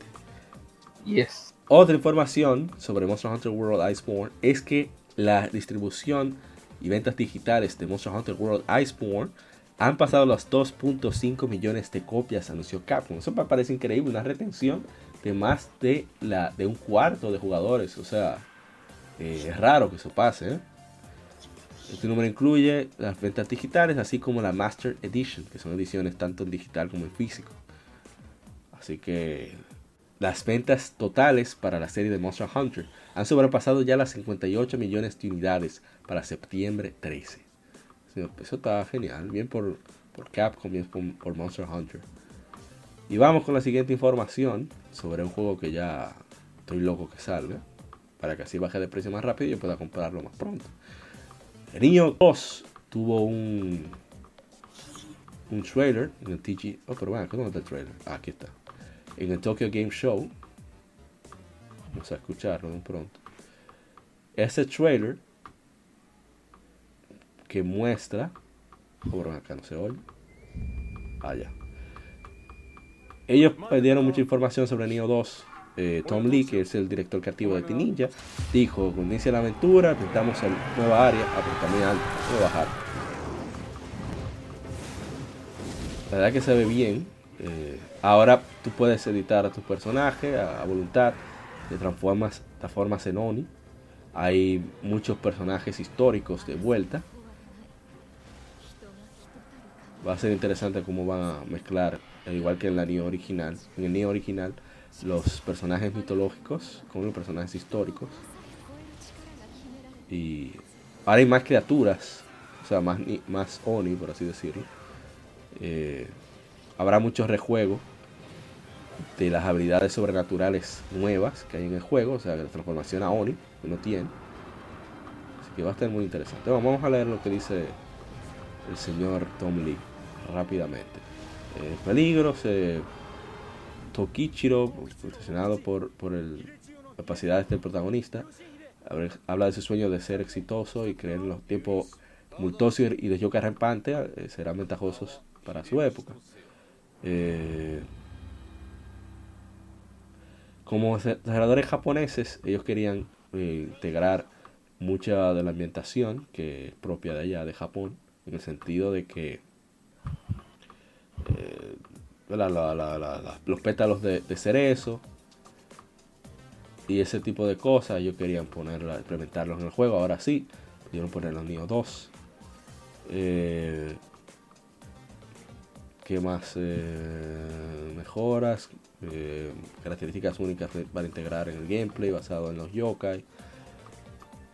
Yes. Otra información sobre Monster Hunter World Iceborne es que la distribución y ventas digitales de Monster Hunter World Iceborne han pasado los 2.5 millones de copias, anunció Capcom. Eso me parece increíble, una retención de más de, la, de un cuarto de jugadores. O sea, eh, es raro que eso pase. ¿eh? Este número incluye las ventas digitales, así como la Master Edition, que son ediciones tanto en digital como en físico. Así que las ventas totales para la serie de Monster Hunter han sobrepasado ya las 58 millones de unidades para septiembre 13. Sí, Eso está genial, bien por, por Capcom, bien por, Monster Hunter. Y vamos con la siguiente información sobre un juego que ya estoy loco que salga, para que así baje de precio más rápido y pueda comprarlo más pronto. El niño 2 tuvo un un trailer en el TG. Oh, pero bueno, ¿dónde está el trailer? Ah, aquí está. En el Tokyo Game Show. Vamos a escucharlo de pronto. Ese trailer que muestra. Pero acá no se oye. Ah, ya. Ellos perdieron mucha información sobre Neo 2. Eh, Tom Lee, que es el director creativo de Ninja, dijo: Cuando inicia la aventura, intentamos en nueva área, ah, pero también alto, a bajar. La verdad que se ve bien. Eh, ahora tú puedes editar a tu personaje a, voluntad. Te transformas, transformas en Oni. Hay muchos personajes históricos de vuelta. Va a ser interesante cómo van a mezclar, al igual que en la Neo original, en el Neo original, los personajes mitológicos con los personajes históricos. Y ahora hay más criaturas, o sea, más, más Oni, por así decirlo. Eh, habrá mucho rejuego de las habilidades sobrenaturales nuevas que hay en el juego, o sea, la transformación a Oni que uno tiene. Así que va a estar muy interesante. Vamos a leer lo que dice el señor Tom Lee rápidamente. Eh, peligros, Tokichiro, posicionado por, por el, capacidades del protagonista, habla- de su sueño de ser exitoso y creer en los tiempos tumultuosos y de yoga rampante eh, serán ventajosos para su época. Eh, como desarrolladores japoneses, ellos querían eh, integrar mucha de la ambientación que es propia de allá, de Japón, en el sentido de que eh, los pétalos de, cerezo y ese tipo de cosas, ellos querían ponerla, implementarlos en el juego. Ahora sí, pudieron ponerlo en Neo 2. Eh, ¿Qué más? Eh, mejoras, eh, características únicas de- para integrar en el gameplay basado en los yokai.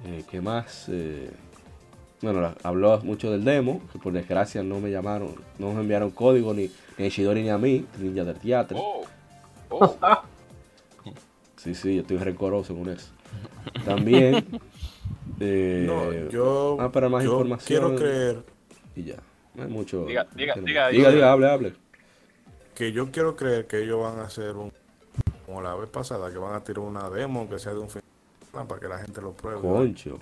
Eh, ¿Qué más? Eh, bueno, la- habló mucho del demo, que por desgracia no me llamaron, no me enviaron código ni, ni a Ishidori ni a mí, Ninja del Teatro. Oh, oh. Sí, sí, yo estoy rencoroso con eso. También. eh, No, yo, ah, para más yo información. quiero creer Y ya. No hay mucho. Diga- diga- que no- diga, diga, diga. diga, hable, hable. Que yo quiero creer que ellos van a hacer un como la vez pasada que van a tirar una demo que sea de un fin para que la gente lo pruebe. Concho.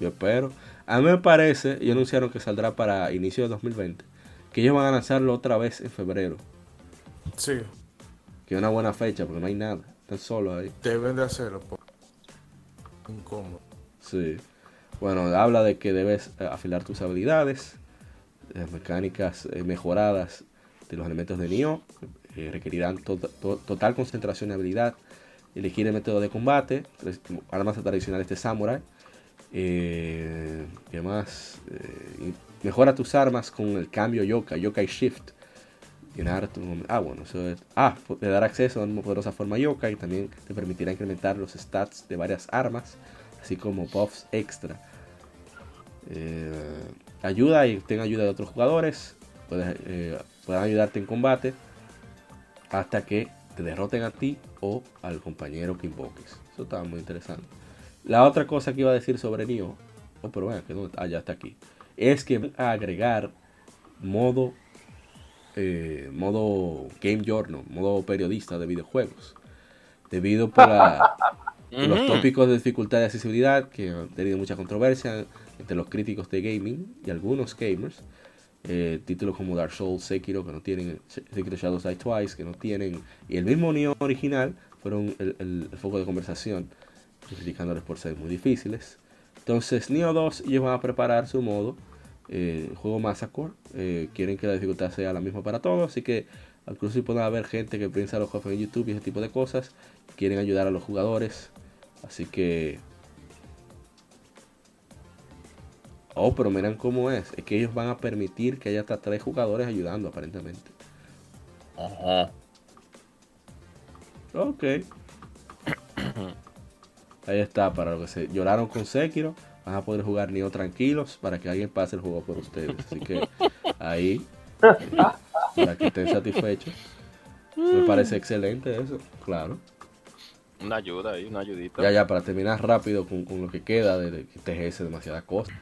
Yo espero. A mí me parece, y anunciaron que saldrá para inicio de 2020, que ellos van a lanzarlo otra vez en febrero. Sí, Que es una buena fecha porque no hay nada. Están solos ahí. deben de hacerlo. por- Incómodo. Sí. Bueno, habla de que debes eh, afilar tus habilidades, las mecánicas eh, mejoradas de los elementos de Nioh, eh, requerirán to- to- total concentración y habilidad, elegir el método de combate, armas tradicionales de samurai. Eh, ¿Qué? Eh, mejora tus armas con el cambio yokai, yokai shift. Llenar tu ah, bueno, eso es. Ah, te dará acceso a una poderosa forma yokai. También te permitirá incrementar los stats de varias armas, así como buffs extra. Eh, ayuda y ten ayuda de otros jugadores. Puedes, puedan ayudarte en combate hasta que te derroten a ti o al compañero que invoques. Eso estaba muy interesante. La otra cosa que iba a decir sobre Nioh, oh, pero bueno, que no, ah, ya está aquí, es que van a agregar modo, eh, modo game journal, modo periodista de videojuegos, debido por la- los tópicos de dificultad de accesibilidad que han tenido mucha controversia entre los críticos de gaming y algunos gamers. Eh, títulos como Dark Souls, Sekiro, que no tienen, Sekiro Shadows Die Twice, que no tienen, y el mismo Nioh original fueron el, el- el foco de conversación, criticándoles por ser muy difíciles. Entonces, Nioh 2, ellos van a preparar su modo, eh, juego Massacre, eh, quieren que la dificultad sea la misma para todos, así que incluso puede haber gente que piensa los juegos en YouTube y ese tipo de cosas, quieren ayudar a los jugadores, así que Oh, pero miren cómo es. Es que ellos van a permitir que haya hasta tres jugadores ayudando, aparentemente. Ajá. Ok. Ahí está, para lo que se lloraron con Sekiro, van a poder jugar Nioh tranquilos para que alguien pase el juego por ustedes. Así que ahí, para que estén satisfechos. Me parece excelente eso, claro. Una ayuda ahí, una ayudita. Ya, ya, para terminar rápido con, con lo que queda de, de TGS, demasiada cosa.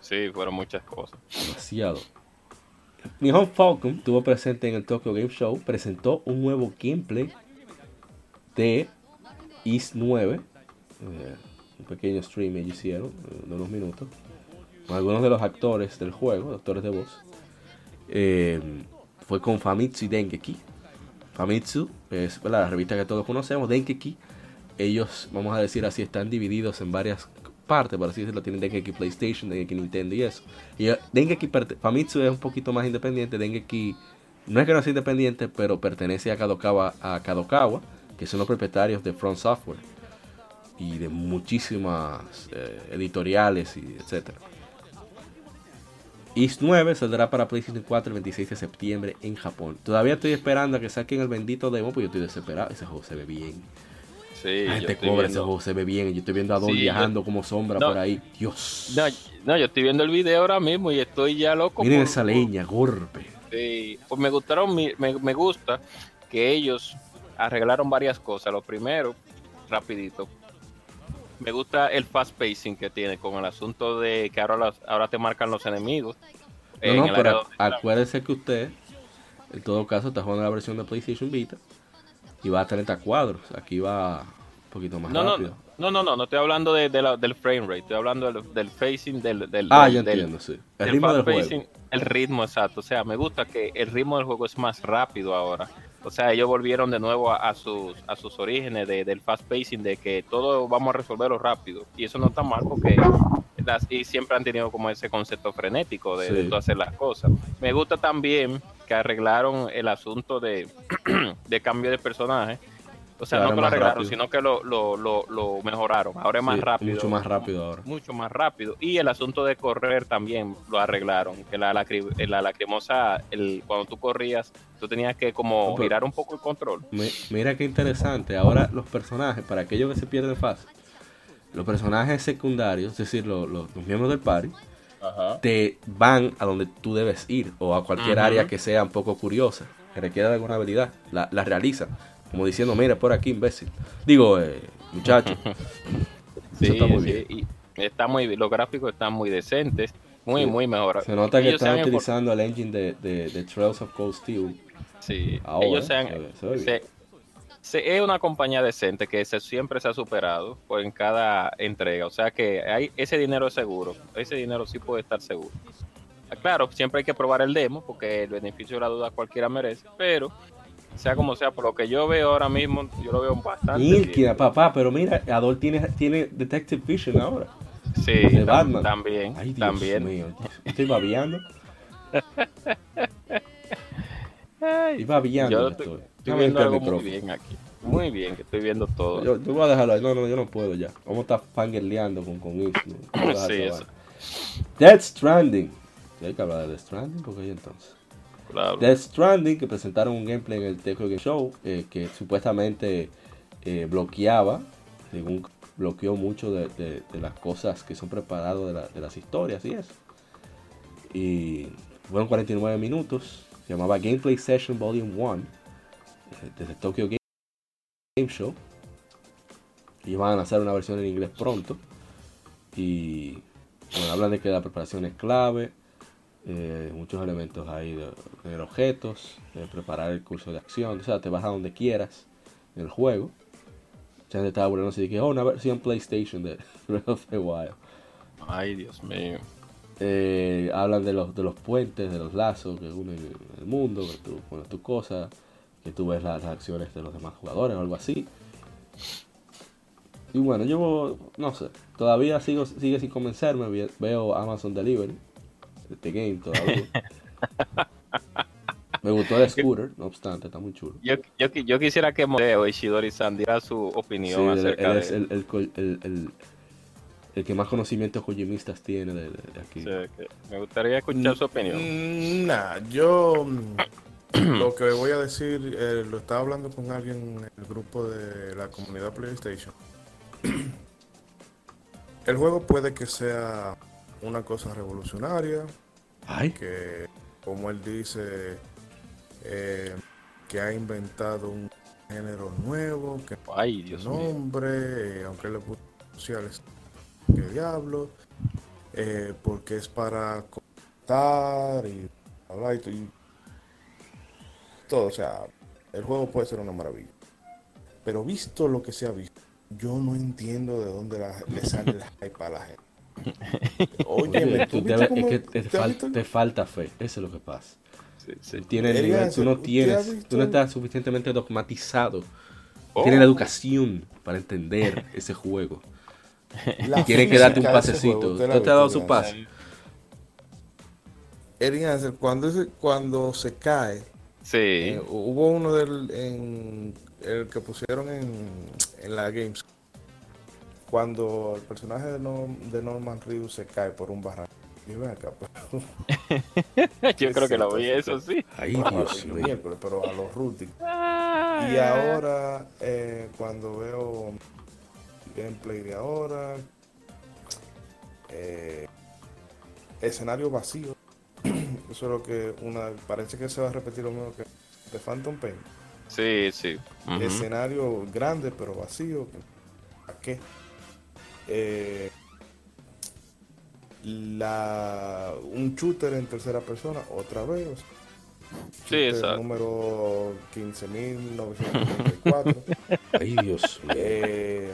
Sí, fueron muchas cosas. demasiado. Nihon Falcon estuvo presente en el Tokyo Game Show, presentó un nuevo gameplay de East 9, eh, un pequeño stream ellos hicieron eh, de unos minutos, con algunos de los actores del juego, actores de voz. Eh, fue con Famitsu y Dengeki. Famitsu es la revista que todos conocemos, Dengeki. Ellos, vamos a decir así, están divididos en varias partes, por así decirlo. Tienen Dengeki PlayStation, Dengeki Nintendo y eso. Y eh, Dengeki, Famitsu es un poquito más independiente. Dengeki no es que no sea independiente, pero pertenece a Kadokawa, a Kadokawa que son los propietarios de Front Software y de muchísimas eh, editoriales y etcétera. East 9 saldrá para PlayStation 4 el 26 de septiembre en Japón. Todavía estoy esperando a que saquen el bendito demo, porque yo estoy desesperado. Ese juego se ve bien. Sí, La yo gente cobra, ese juego se ve bien. Yo estoy viendo a Don Sí, yo- viajando como sombra No. por ahí. Dios. No, no, yo estoy viendo el video ahora mismo y estoy ya loco. Miren por- esa leña, golpe. Sí, pues me gustaron, me, me gusta que ellos arreglaron varias cosas. Lo primero, rapidito, me gusta el fast pacing que tiene con el asunto de que ahora, las- ahora te marcan los enemigos. No, no, pero acuérdese que usted, en todo caso, está jugando la versión de PlayStation Vita y va a 30 cuadros. Aquí va un poquito más No, rápido. no, no, no, no estoy hablando de, de la- del frame rate, estoy hablando del, del facing, del, del, ah, del- del- entiendo, sí. El ritmo fast del juego. pacing, el ritmo exacto. O sea, me gusta que el ritmo del juego es más rápido ahora. O sea, ellos volvieron de nuevo a, a sus, a sus orígenes de- del fast pacing, de que todo vamos a resolverlo rápido. Y eso no está mal porque las, y siempre han tenido como ese concepto frenético de, hacer las cosas. Me gusta también que arreglaron el asunto de, de cambio de personaje. O sea, no que lo arreglaron, rápido. sino que lo, lo, lo, lo mejoraron. Ahora es más Sí, rápido Mucho más rápido ahora. mucho más rápido. Y el asunto de correr también lo arreglaron. Que la, lacri- la lacrimosa, el, cuando tú corrías, tú tenías que como pero- girar un poco el control. Mi- Mira qué interesante. Ahora los personajes, para aquellos que se pierden fácil, los personajes secundarios, es decir, lo- lo- los miembros del party, te van a donde tú debes ir o a cualquier área que sea un poco curiosa, que requiera de alguna habilidad. La, la realizan. Como diciendo, mira, por aquí, imbécil. Digo, eh, muchacho. Sí, Eso está muy sí, bien. y está muy bien. Los gráficos están muy decentes, muy, Sí. muy mejorados. Se nota que Ellos están utilizando el engine de, de- de Trails of Cold Steel. Sí, Ahora, ellos se han- se ve- se es una compañía decente que se, siempre se ha superado por en cada entrega. O sea que hay ese dinero es seguro. Ese dinero sí puede estar seguro. Ah, Claro, siempre hay que probar el demo porque el beneficio de la duda cualquiera merece. Pero, sea como sea, por lo que yo veo ahora mismo, yo lo veo bastante. Bien. papá, pero mira, Adol tiene, tiene Detective Vision ahora. Sí, de Batman. también. Ay, Dios también. mío. Estoy babiando. Estoy babiando. yo estoy, estoy. viendo algo muy bien aquí. Muy bien, que estoy viendo todo. Yo, yo voy a dejarlo ahí. No, no, yo no puedo ya. Vamos a estar fangirleando con, con Sí, eso. Death Stranding. Sí, hay que hablar de Death Stranding porque ahí entonces. Claro. Death Stranding, que presentaron un gameplay en el Tokyo Game Show, eh, que supuestamente eh, bloqueaba, según bloqueó mucho de, de- de las cosas que son preparadas de, la- de las historias y eso. Y fueron 49 minutos, se llamaba Gameplay Session Volume 1, eh, desde Tokyo Game, Show. Y van a lanzar una versión en inglés pronto. Y bueno, hablan de que la preparación es clave, eh, muchos elementos ahí de tener objetos, de preparar el curso de acción, o sea, te vas a donde quieras en el juego. Ya gente estaba burlando así de que, oh, una versión PlayStation de Breath of the Wild. Ay, Dios mío. Eh, hablan de los, de los puentes, de los lazos que unen el mundo, que tú pones tu cosa, que tú ves las, las acciones de los demás jugadores o algo así. Y bueno, yo no sé, todavía sigo, sigue sin convencerme, ve- veo Amazon Delivery, este game todavía. Me gustó el scooter, no obstante, está muy chulo. Yo, yo, qui- yo quisiera que Modeo Ishidori-san diera su opinión Sí, acerca él de es el, el, el- el- el que más conocimientos kojimistas tiene de, de- de aquí. Sí, que me gustaría escuchar su opinión. Mm, Nah, yo mm, lo que voy a decir, eh, lo estaba hablando con alguien en el grupo de la comunidad PlayStation. El juego puede que sea una cosa revolucionaria, Ay, que como él dice, eh, que ha inventado un género nuevo, que Ay, Dios nombre, eh, aunque le puso sociales, que diablo, porque es para contar y hablar y todo, o sea, el juego puede ser una maravilla. Pero visto lo que se ha visto, yo no entiendo de dónde la- le sale la hype a la gente. Oye, Oye, ¿tú tú te cómo- es que te, te has fal- visto? te falta fe, eso es lo que pasa. Sí, sí. Tú, tienes el Debería nivel- tú no ser- ¿usted ha tienes, tú no estás suficientemente dogmatizado. Oh. Tienes la educación para entender ese juego. La Tienes que darte un pasecito. juego, ¿Usted usted la te ha dado su pase? Elías, cuando, ese- cuando se cae, Sí. eh, hubo uno del, en el que pusieron en, en la Games. Cuando el personaje de, Norm- de Norman Reedus se cae por un barranco. Y ven acá, pero, yo creo que lo vi eso, sí. Ay, Dios Dios mío. miércoles, pero a los rústicos. Ay, Y ahora, eh, cuando veo gameplay de ahora, eh, escenario vacío. Eso es lo que una parece que se va a repetir lo mismo que de Phantom Pain. Sí, sí. Escenario grande pero vacío. ¿A qué? Eh, la, un shooter en tercera persona, otra vez. o sea, Sí, exacto. Número 15.934. Ay, Dios mío. Eh,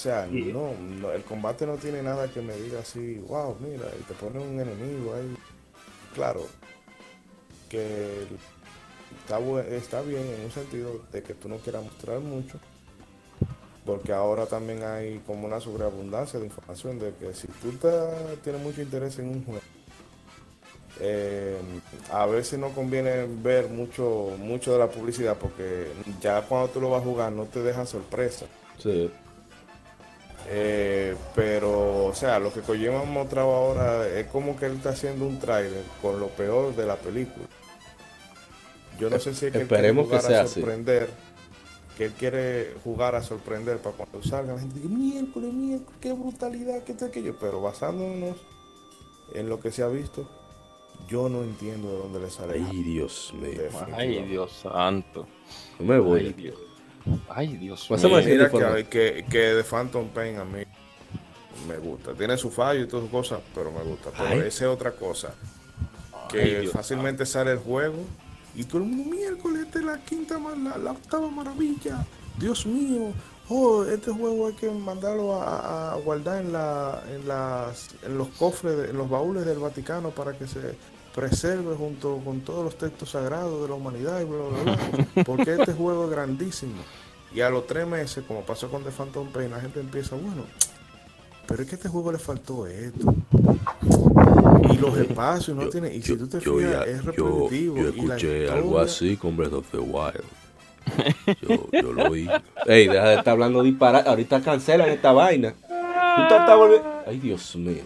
o sea, no, no, el combate no tiene nada que me diga así, wow, mira, y te pone un enemigo ahí. Claro, que está, está bien en un sentido de que tú no quieras mostrar mucho, porque ahora también hay como una sobreabundancia de información de que si tú te- tienes mucho interés en un juego, eh, a veces no conviene ver mucho mucho de la publicidad porque ya cuando tú lo vas a jugar no te dejan sorpresa. Sí. Eh, pero, o sea, lo que Kojima ha mostrado ahora es como que él está haciendo un trailer con lo peor de la película. Yo no sé si es que él quiere Esperemos que jugar sea a así. sorprender, que él quiere jugar a sorprender para cuando salga la gente diga, miércoles, miércoles, qué brutalidad, qué tal, aquello. Pero basándonos en lo que se ha visto, yo no entiendo de dónde le sale. Ay, Dios mío. Ay, Dios santo. No me Ay, voy. Dios. Ay, Dios Pues mío. Mira que, que, que de Phantom Pain a mí me gusta. Tiene su fallo y todas sus cosas, pero me gusta. Pero Ay. esa es otra cosa. Que Ay, Dios fácilmente sale el juego y todo el mundo, miércoles, esta es la quinta, la, la octava maravilla. Dios mío. Oh, este juego hay que mandarlo a, a guardar en, la, en, las, en los cofres, de- en los baúles del Vaticano para que se preserve junto con todos los textos sagrados de la humanidad y bla, bla, bla. Porque este juego es grandísimo. Y a los tres meses, como pasó con The Phantom Pain, la gente empieza, bueno, pero es que a este juego le faltó esto. Y los espacios no tiene. Y si tú te fijas, es repetitivo. y la historia- con Breath of the Wild. Yo, yo lo vi. Ey, deja de estar hablando disparar. Ahorita cancelan esta vaina. Tú estás volviendo. Ay, Dios mío.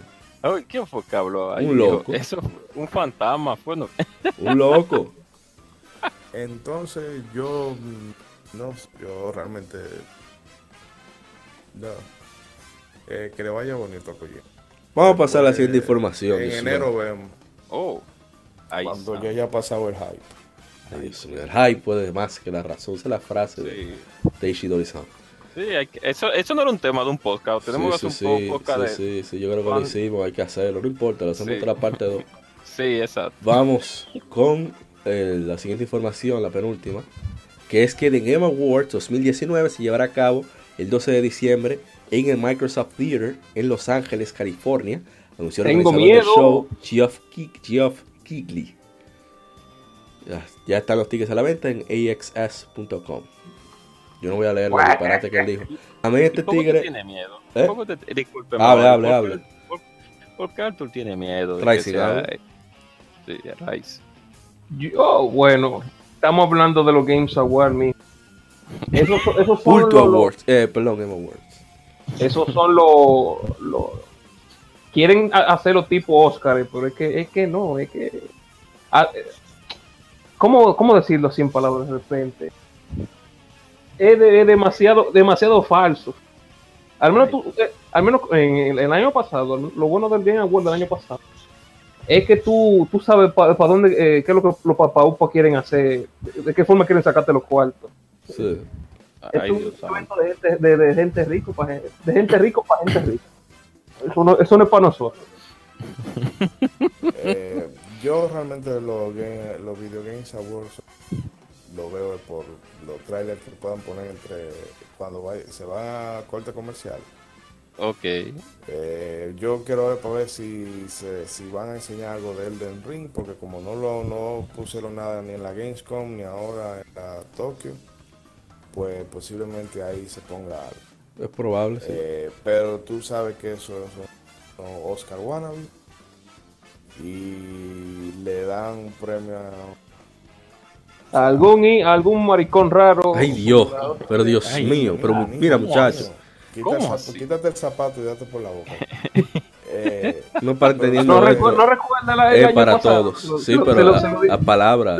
Ay, ¿Quién fue que habló ahí? Un loco. Eso, un fantasma, fue no. Un loco. Entonces yo mm, no, yo realmente no. Eh, que le vaya bonito a Kojima. Vamos a pasar a la siguiente información. En enero mío. vemos Oh, ahí cuando está. ya haya pasado el hype. Ay, Dios mío. El hype puede más que la razón. Esa es la frase de, Sí, de Ishidori-san. Sí hay que- eso, eso no era un tema de un podcast. Tenemos Sí, que hacer sí, un podcast de. sí, sí, sí, yo creo que lo hicimos, hay que hacerlo, no importa, lo hacemos otra parte 2. Sí, exacto. Vamos con eh, la siguiente información, la penúltima, que es que The Game Awards 2019 se llevará a cabo el 12 de diciembre en el Microsoft Theater en Los Ángeles, California. Anunció el show, Geoff, Geoff Keighley. Ya, ya están los tickets a la venta en axs.com. Yo no voy a leer los disparates que él dijo. A mí este ¿Y ¿Cómo tigre... tú tienes miedo? ¿Eh? ¿Cómo te, disculpe, Hable, hable, ¿por hable. ¿Por, por qué Arthur tiene miedo? de Rising, que sea- hable. Sí, Rice. Yo, bueno, estamos hablando de los Games Awards, mi. Esos, esos son Culto los- Awards, eh, perdón, Game Awards. Esos son los. los- quieren ha- hacerlo tipo Oscar, pero es que, es que no, es que. ah, eh, ¿cómo, ¿Cómo decirlo en palabras de repente? Es, de- es demasiado, demasiado falso. Al menos, tú, eh, al menos en el, el año pasado, lo bueno del Game Award del año pasado es que tú, tú sabes para dónde, eh, qué es lo que los papaupas quieren hacer, de, de qué forma quieren sacarte los cuartos. Sí. Ay, es Dios un evento de gente, de, de gente rico para gente, de gente rico para gente rica. Eso no, eso no es para nosotros. Eh, yo realmente los, game- los Video Games Awards lo veo por los trailers que puedan poner entre cuando vaya- se va a corte comercial. Ok. Eh, yo quiero ver para ver si, se- si van a enseñar algo de Elden Ring, porque como no lo no pusieron nada ni en la Gamescom ni ahora en la Tokyo, pues posiblemente ahí se ponga algo. Es probable, sí. Eh, pero tú sabes que eso es un Oscar Wannabe y le dan un premio a Algún, algún maricón raro. Ay Dios, pero Dios Ay, mío, pero Mira, muchachos. Quítate el zapato y date por la boca. Eh, no para teniendo no, recu- no recuerda la del es año para pasado. todos, sí, se lo- pero se lo- di- la palabra,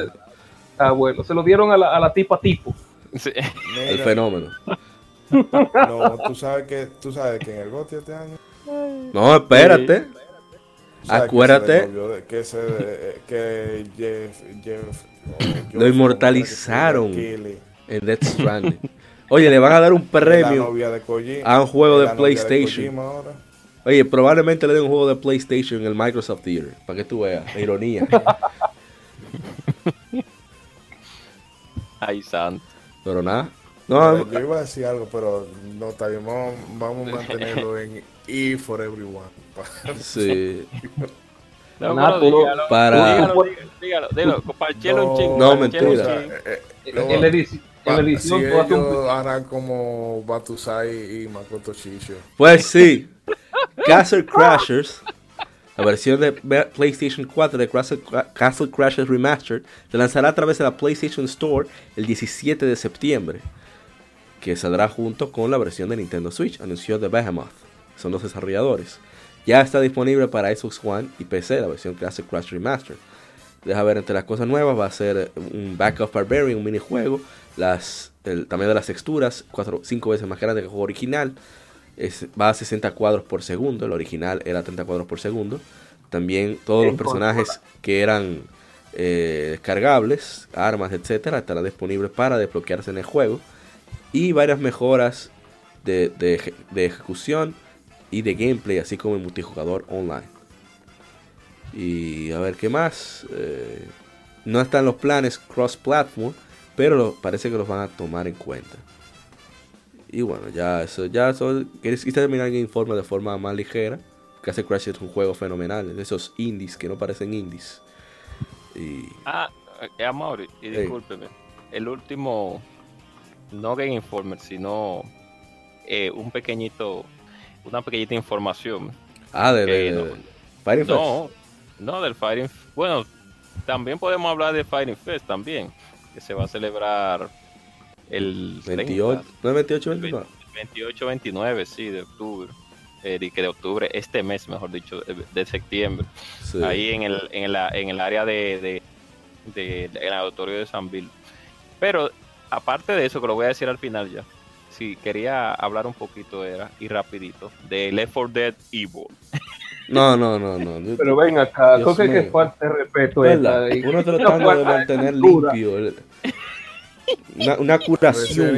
Ah, bueno, se lo dieron a la, a la tipa tipo. Sí. el fenómeno. No, tú sabes que tú sabes que en el GOTY este año No, espérate, Acuérdate. que se desmovió de- que se eh, que Jeff, Jeff Lo inmortalizaron. En Death Stranding. Oye, le van a dar un premio a un juego de PlayStation. Oye, probablemente le den un juego de PlayStation en el Microsoft Theater, para que tú veas, la ironía. Ay, santo. Pero nada, no, Yo iba a decir algo, pero no está bien. Vamos, vamos a mantenerlo en E for Everyone. sí, No, tú- dígalo, para- dígalo, dígalo, dígalo, dígalo, un chingo. No, mentira. chingo. Eh, En, la edición ellos harán como Batusai y Makoto Shisho. Pues sí, Castle Crashers, la versión de PlayStation 4 de Castle Crashers Remastered, se lanzará a través de la PlayStation Store el 17 de septiembre, que saldrá junto con la versión de Nintendo Switch, anunció The Behemoth, son los desarrolladores. Ya está disponible para Xbox One y PC la versión Castle Crash Remastered. Deja ver entre las cosas nuevas, va a ser un Back of Barbarian, un minijuego, las, el tamaño de las texturas, 5 veces más grande que el juego original, es- va a 60 cuadros por segundo, el original era 30 cuadros por segundo. También todos los personajes que eran eh, descargables, armas, etcétera, estarán disponibles para desbloquearse en el juego. Y varias mejoras de, de ejecución y de gameplay, así como el multijugador online. Y a ver qué más. Eh, no están los planes cross-platform, pero lo- parece que los van a tomar en cuenta. Y bueno, ya eso, ya eso, quise terminar el informe de forma más ligera. Castle Crash es un juego fenomenal, de esos indies que no parecen indies. Y Ah, eh, Amaury, y discúlpeme. El último, no Game Informer, sino eh, un pequeñito, una pequeñita información. ah, de, de, no. de Fighting Fest. No, no del Fighting Bueno, también podemos hablar de Fighting Fest también, que se va a celebrar el 28, 30, ¿no es 28, 29? 28, 29, sí, de octubre. Eh, que de octubre, este mes, mejor dicho, de, septiembre. Sí. Ahí en el, en el, en el área de, de, de- de- en el auditorio de San Bill. Pero aparte de eso, que lo voy a decir al final ya. Si quería hablar un poquito era, y rapidito, de Left 4 Dead Evil. No, no, no, no. Pero ven acá, Dios creo que, mío. falta de respeto y- Uno tratando de mantener limpio. el- Una, curación.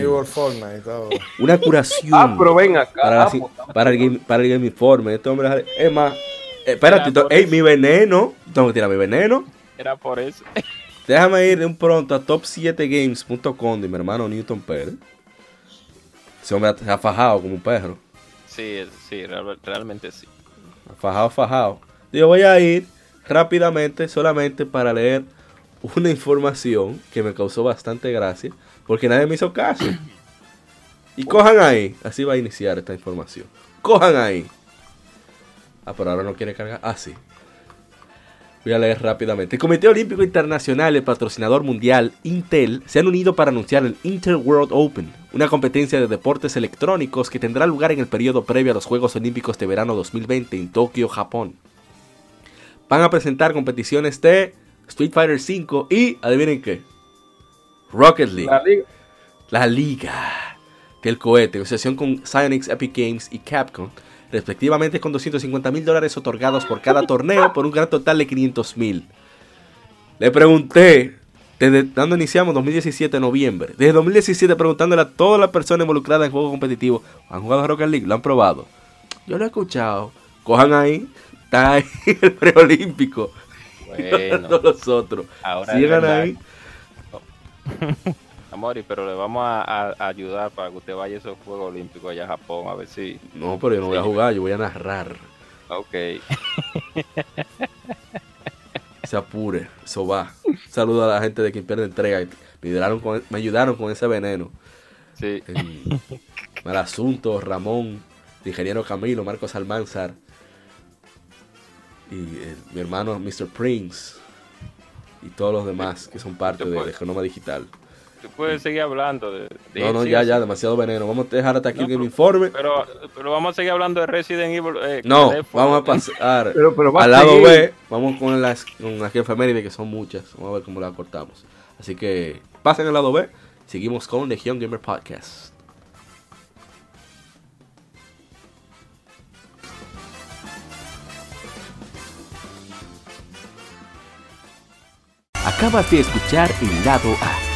Una curación. Ah, pero ven acá. para, pues, para, el game, para el Game Informe. Este hombre es más. eh, espérate, ey, mi veneno. Tengo que tirar mi veneno. Era por eso. Déjame ir de un pronto a top7games.com de mi hermano Newton Pérez. Ese hombre se ha fajado como un perro. Sí, sí, real- realmente sí. Fajado, fajado. Yo voy a ir rápidamente solamente para leer una información que me causó bastante gracia. Porque nadie me hizo caso. Y cojan ahí. Así va a iniciar esta información. Cojan ahí. Ah, pero ahora no quiere cargar. Ah, sí. Voy a leer rápidamente. El Comité Olímpico Internacional y el patrocinador mundial Intel se han unido para anunciar el Intel World Open, una competencia de deportes electrónicos que tendrá lugar en el periodo previo a los Juegos Olímpicos de verano 2020 en Tokio, Japón. Van a presentar competiciones de Street Fighter V y, adivinen qué, Rocket League. la liga. La Liga del Cohete, en asociación con Psyonix, Epic Games y Capcom, respectivamente con 250 mil dólares otorgados por cada torneo por un gran total de 500 mil. Le pregunté, desde cuando iniciamos 2017 noviembre, desde 2017 preguntándole a todas las personas involucradas en juegos competitivos, ¿han jugado a Rocket League? ¿Lo han probado? Yo lo he escuchado. Cojan ahí, está ahí el preolímpico. Bueno, los otros. ahora Sigan verdad. Amori, pero le vamos a, a- a ayudar para que usted vaya a esos Juegos Olímpicos allá a Japón, a ver si... No, pero yo no voy a jugar, yo voy a narrar. Ok. se apure, eso va. Saludo a la gente de quien pierde entrega. Me ayudaron con, me ayudaron con ese veneno. Sí. En Mal Asunto, Ramón, el ingeniero Camilo, Marcos Almanzar y eh, mi hermano Mr. Prince y todos los demás que son parte de, de Genoma Digital. Tú puedes seguir hablando de... de- No, no, sí, ya, sí. ya, demasiado veneno. Vamos a dejar hasta aquí No, el Informe. Pero, pero vamos a seguir hablando de Resident Evil. eh, No, Left 4 vamos a Dead. pasar Pero, pero va al lado. B. Vamos con las, con las efemérides que son muchas. Vamos a ver cómo las cortamos. Así que pasen al lado B. Seguimos con Legion Gamer Podcast. Acabas de escuchar el lado A.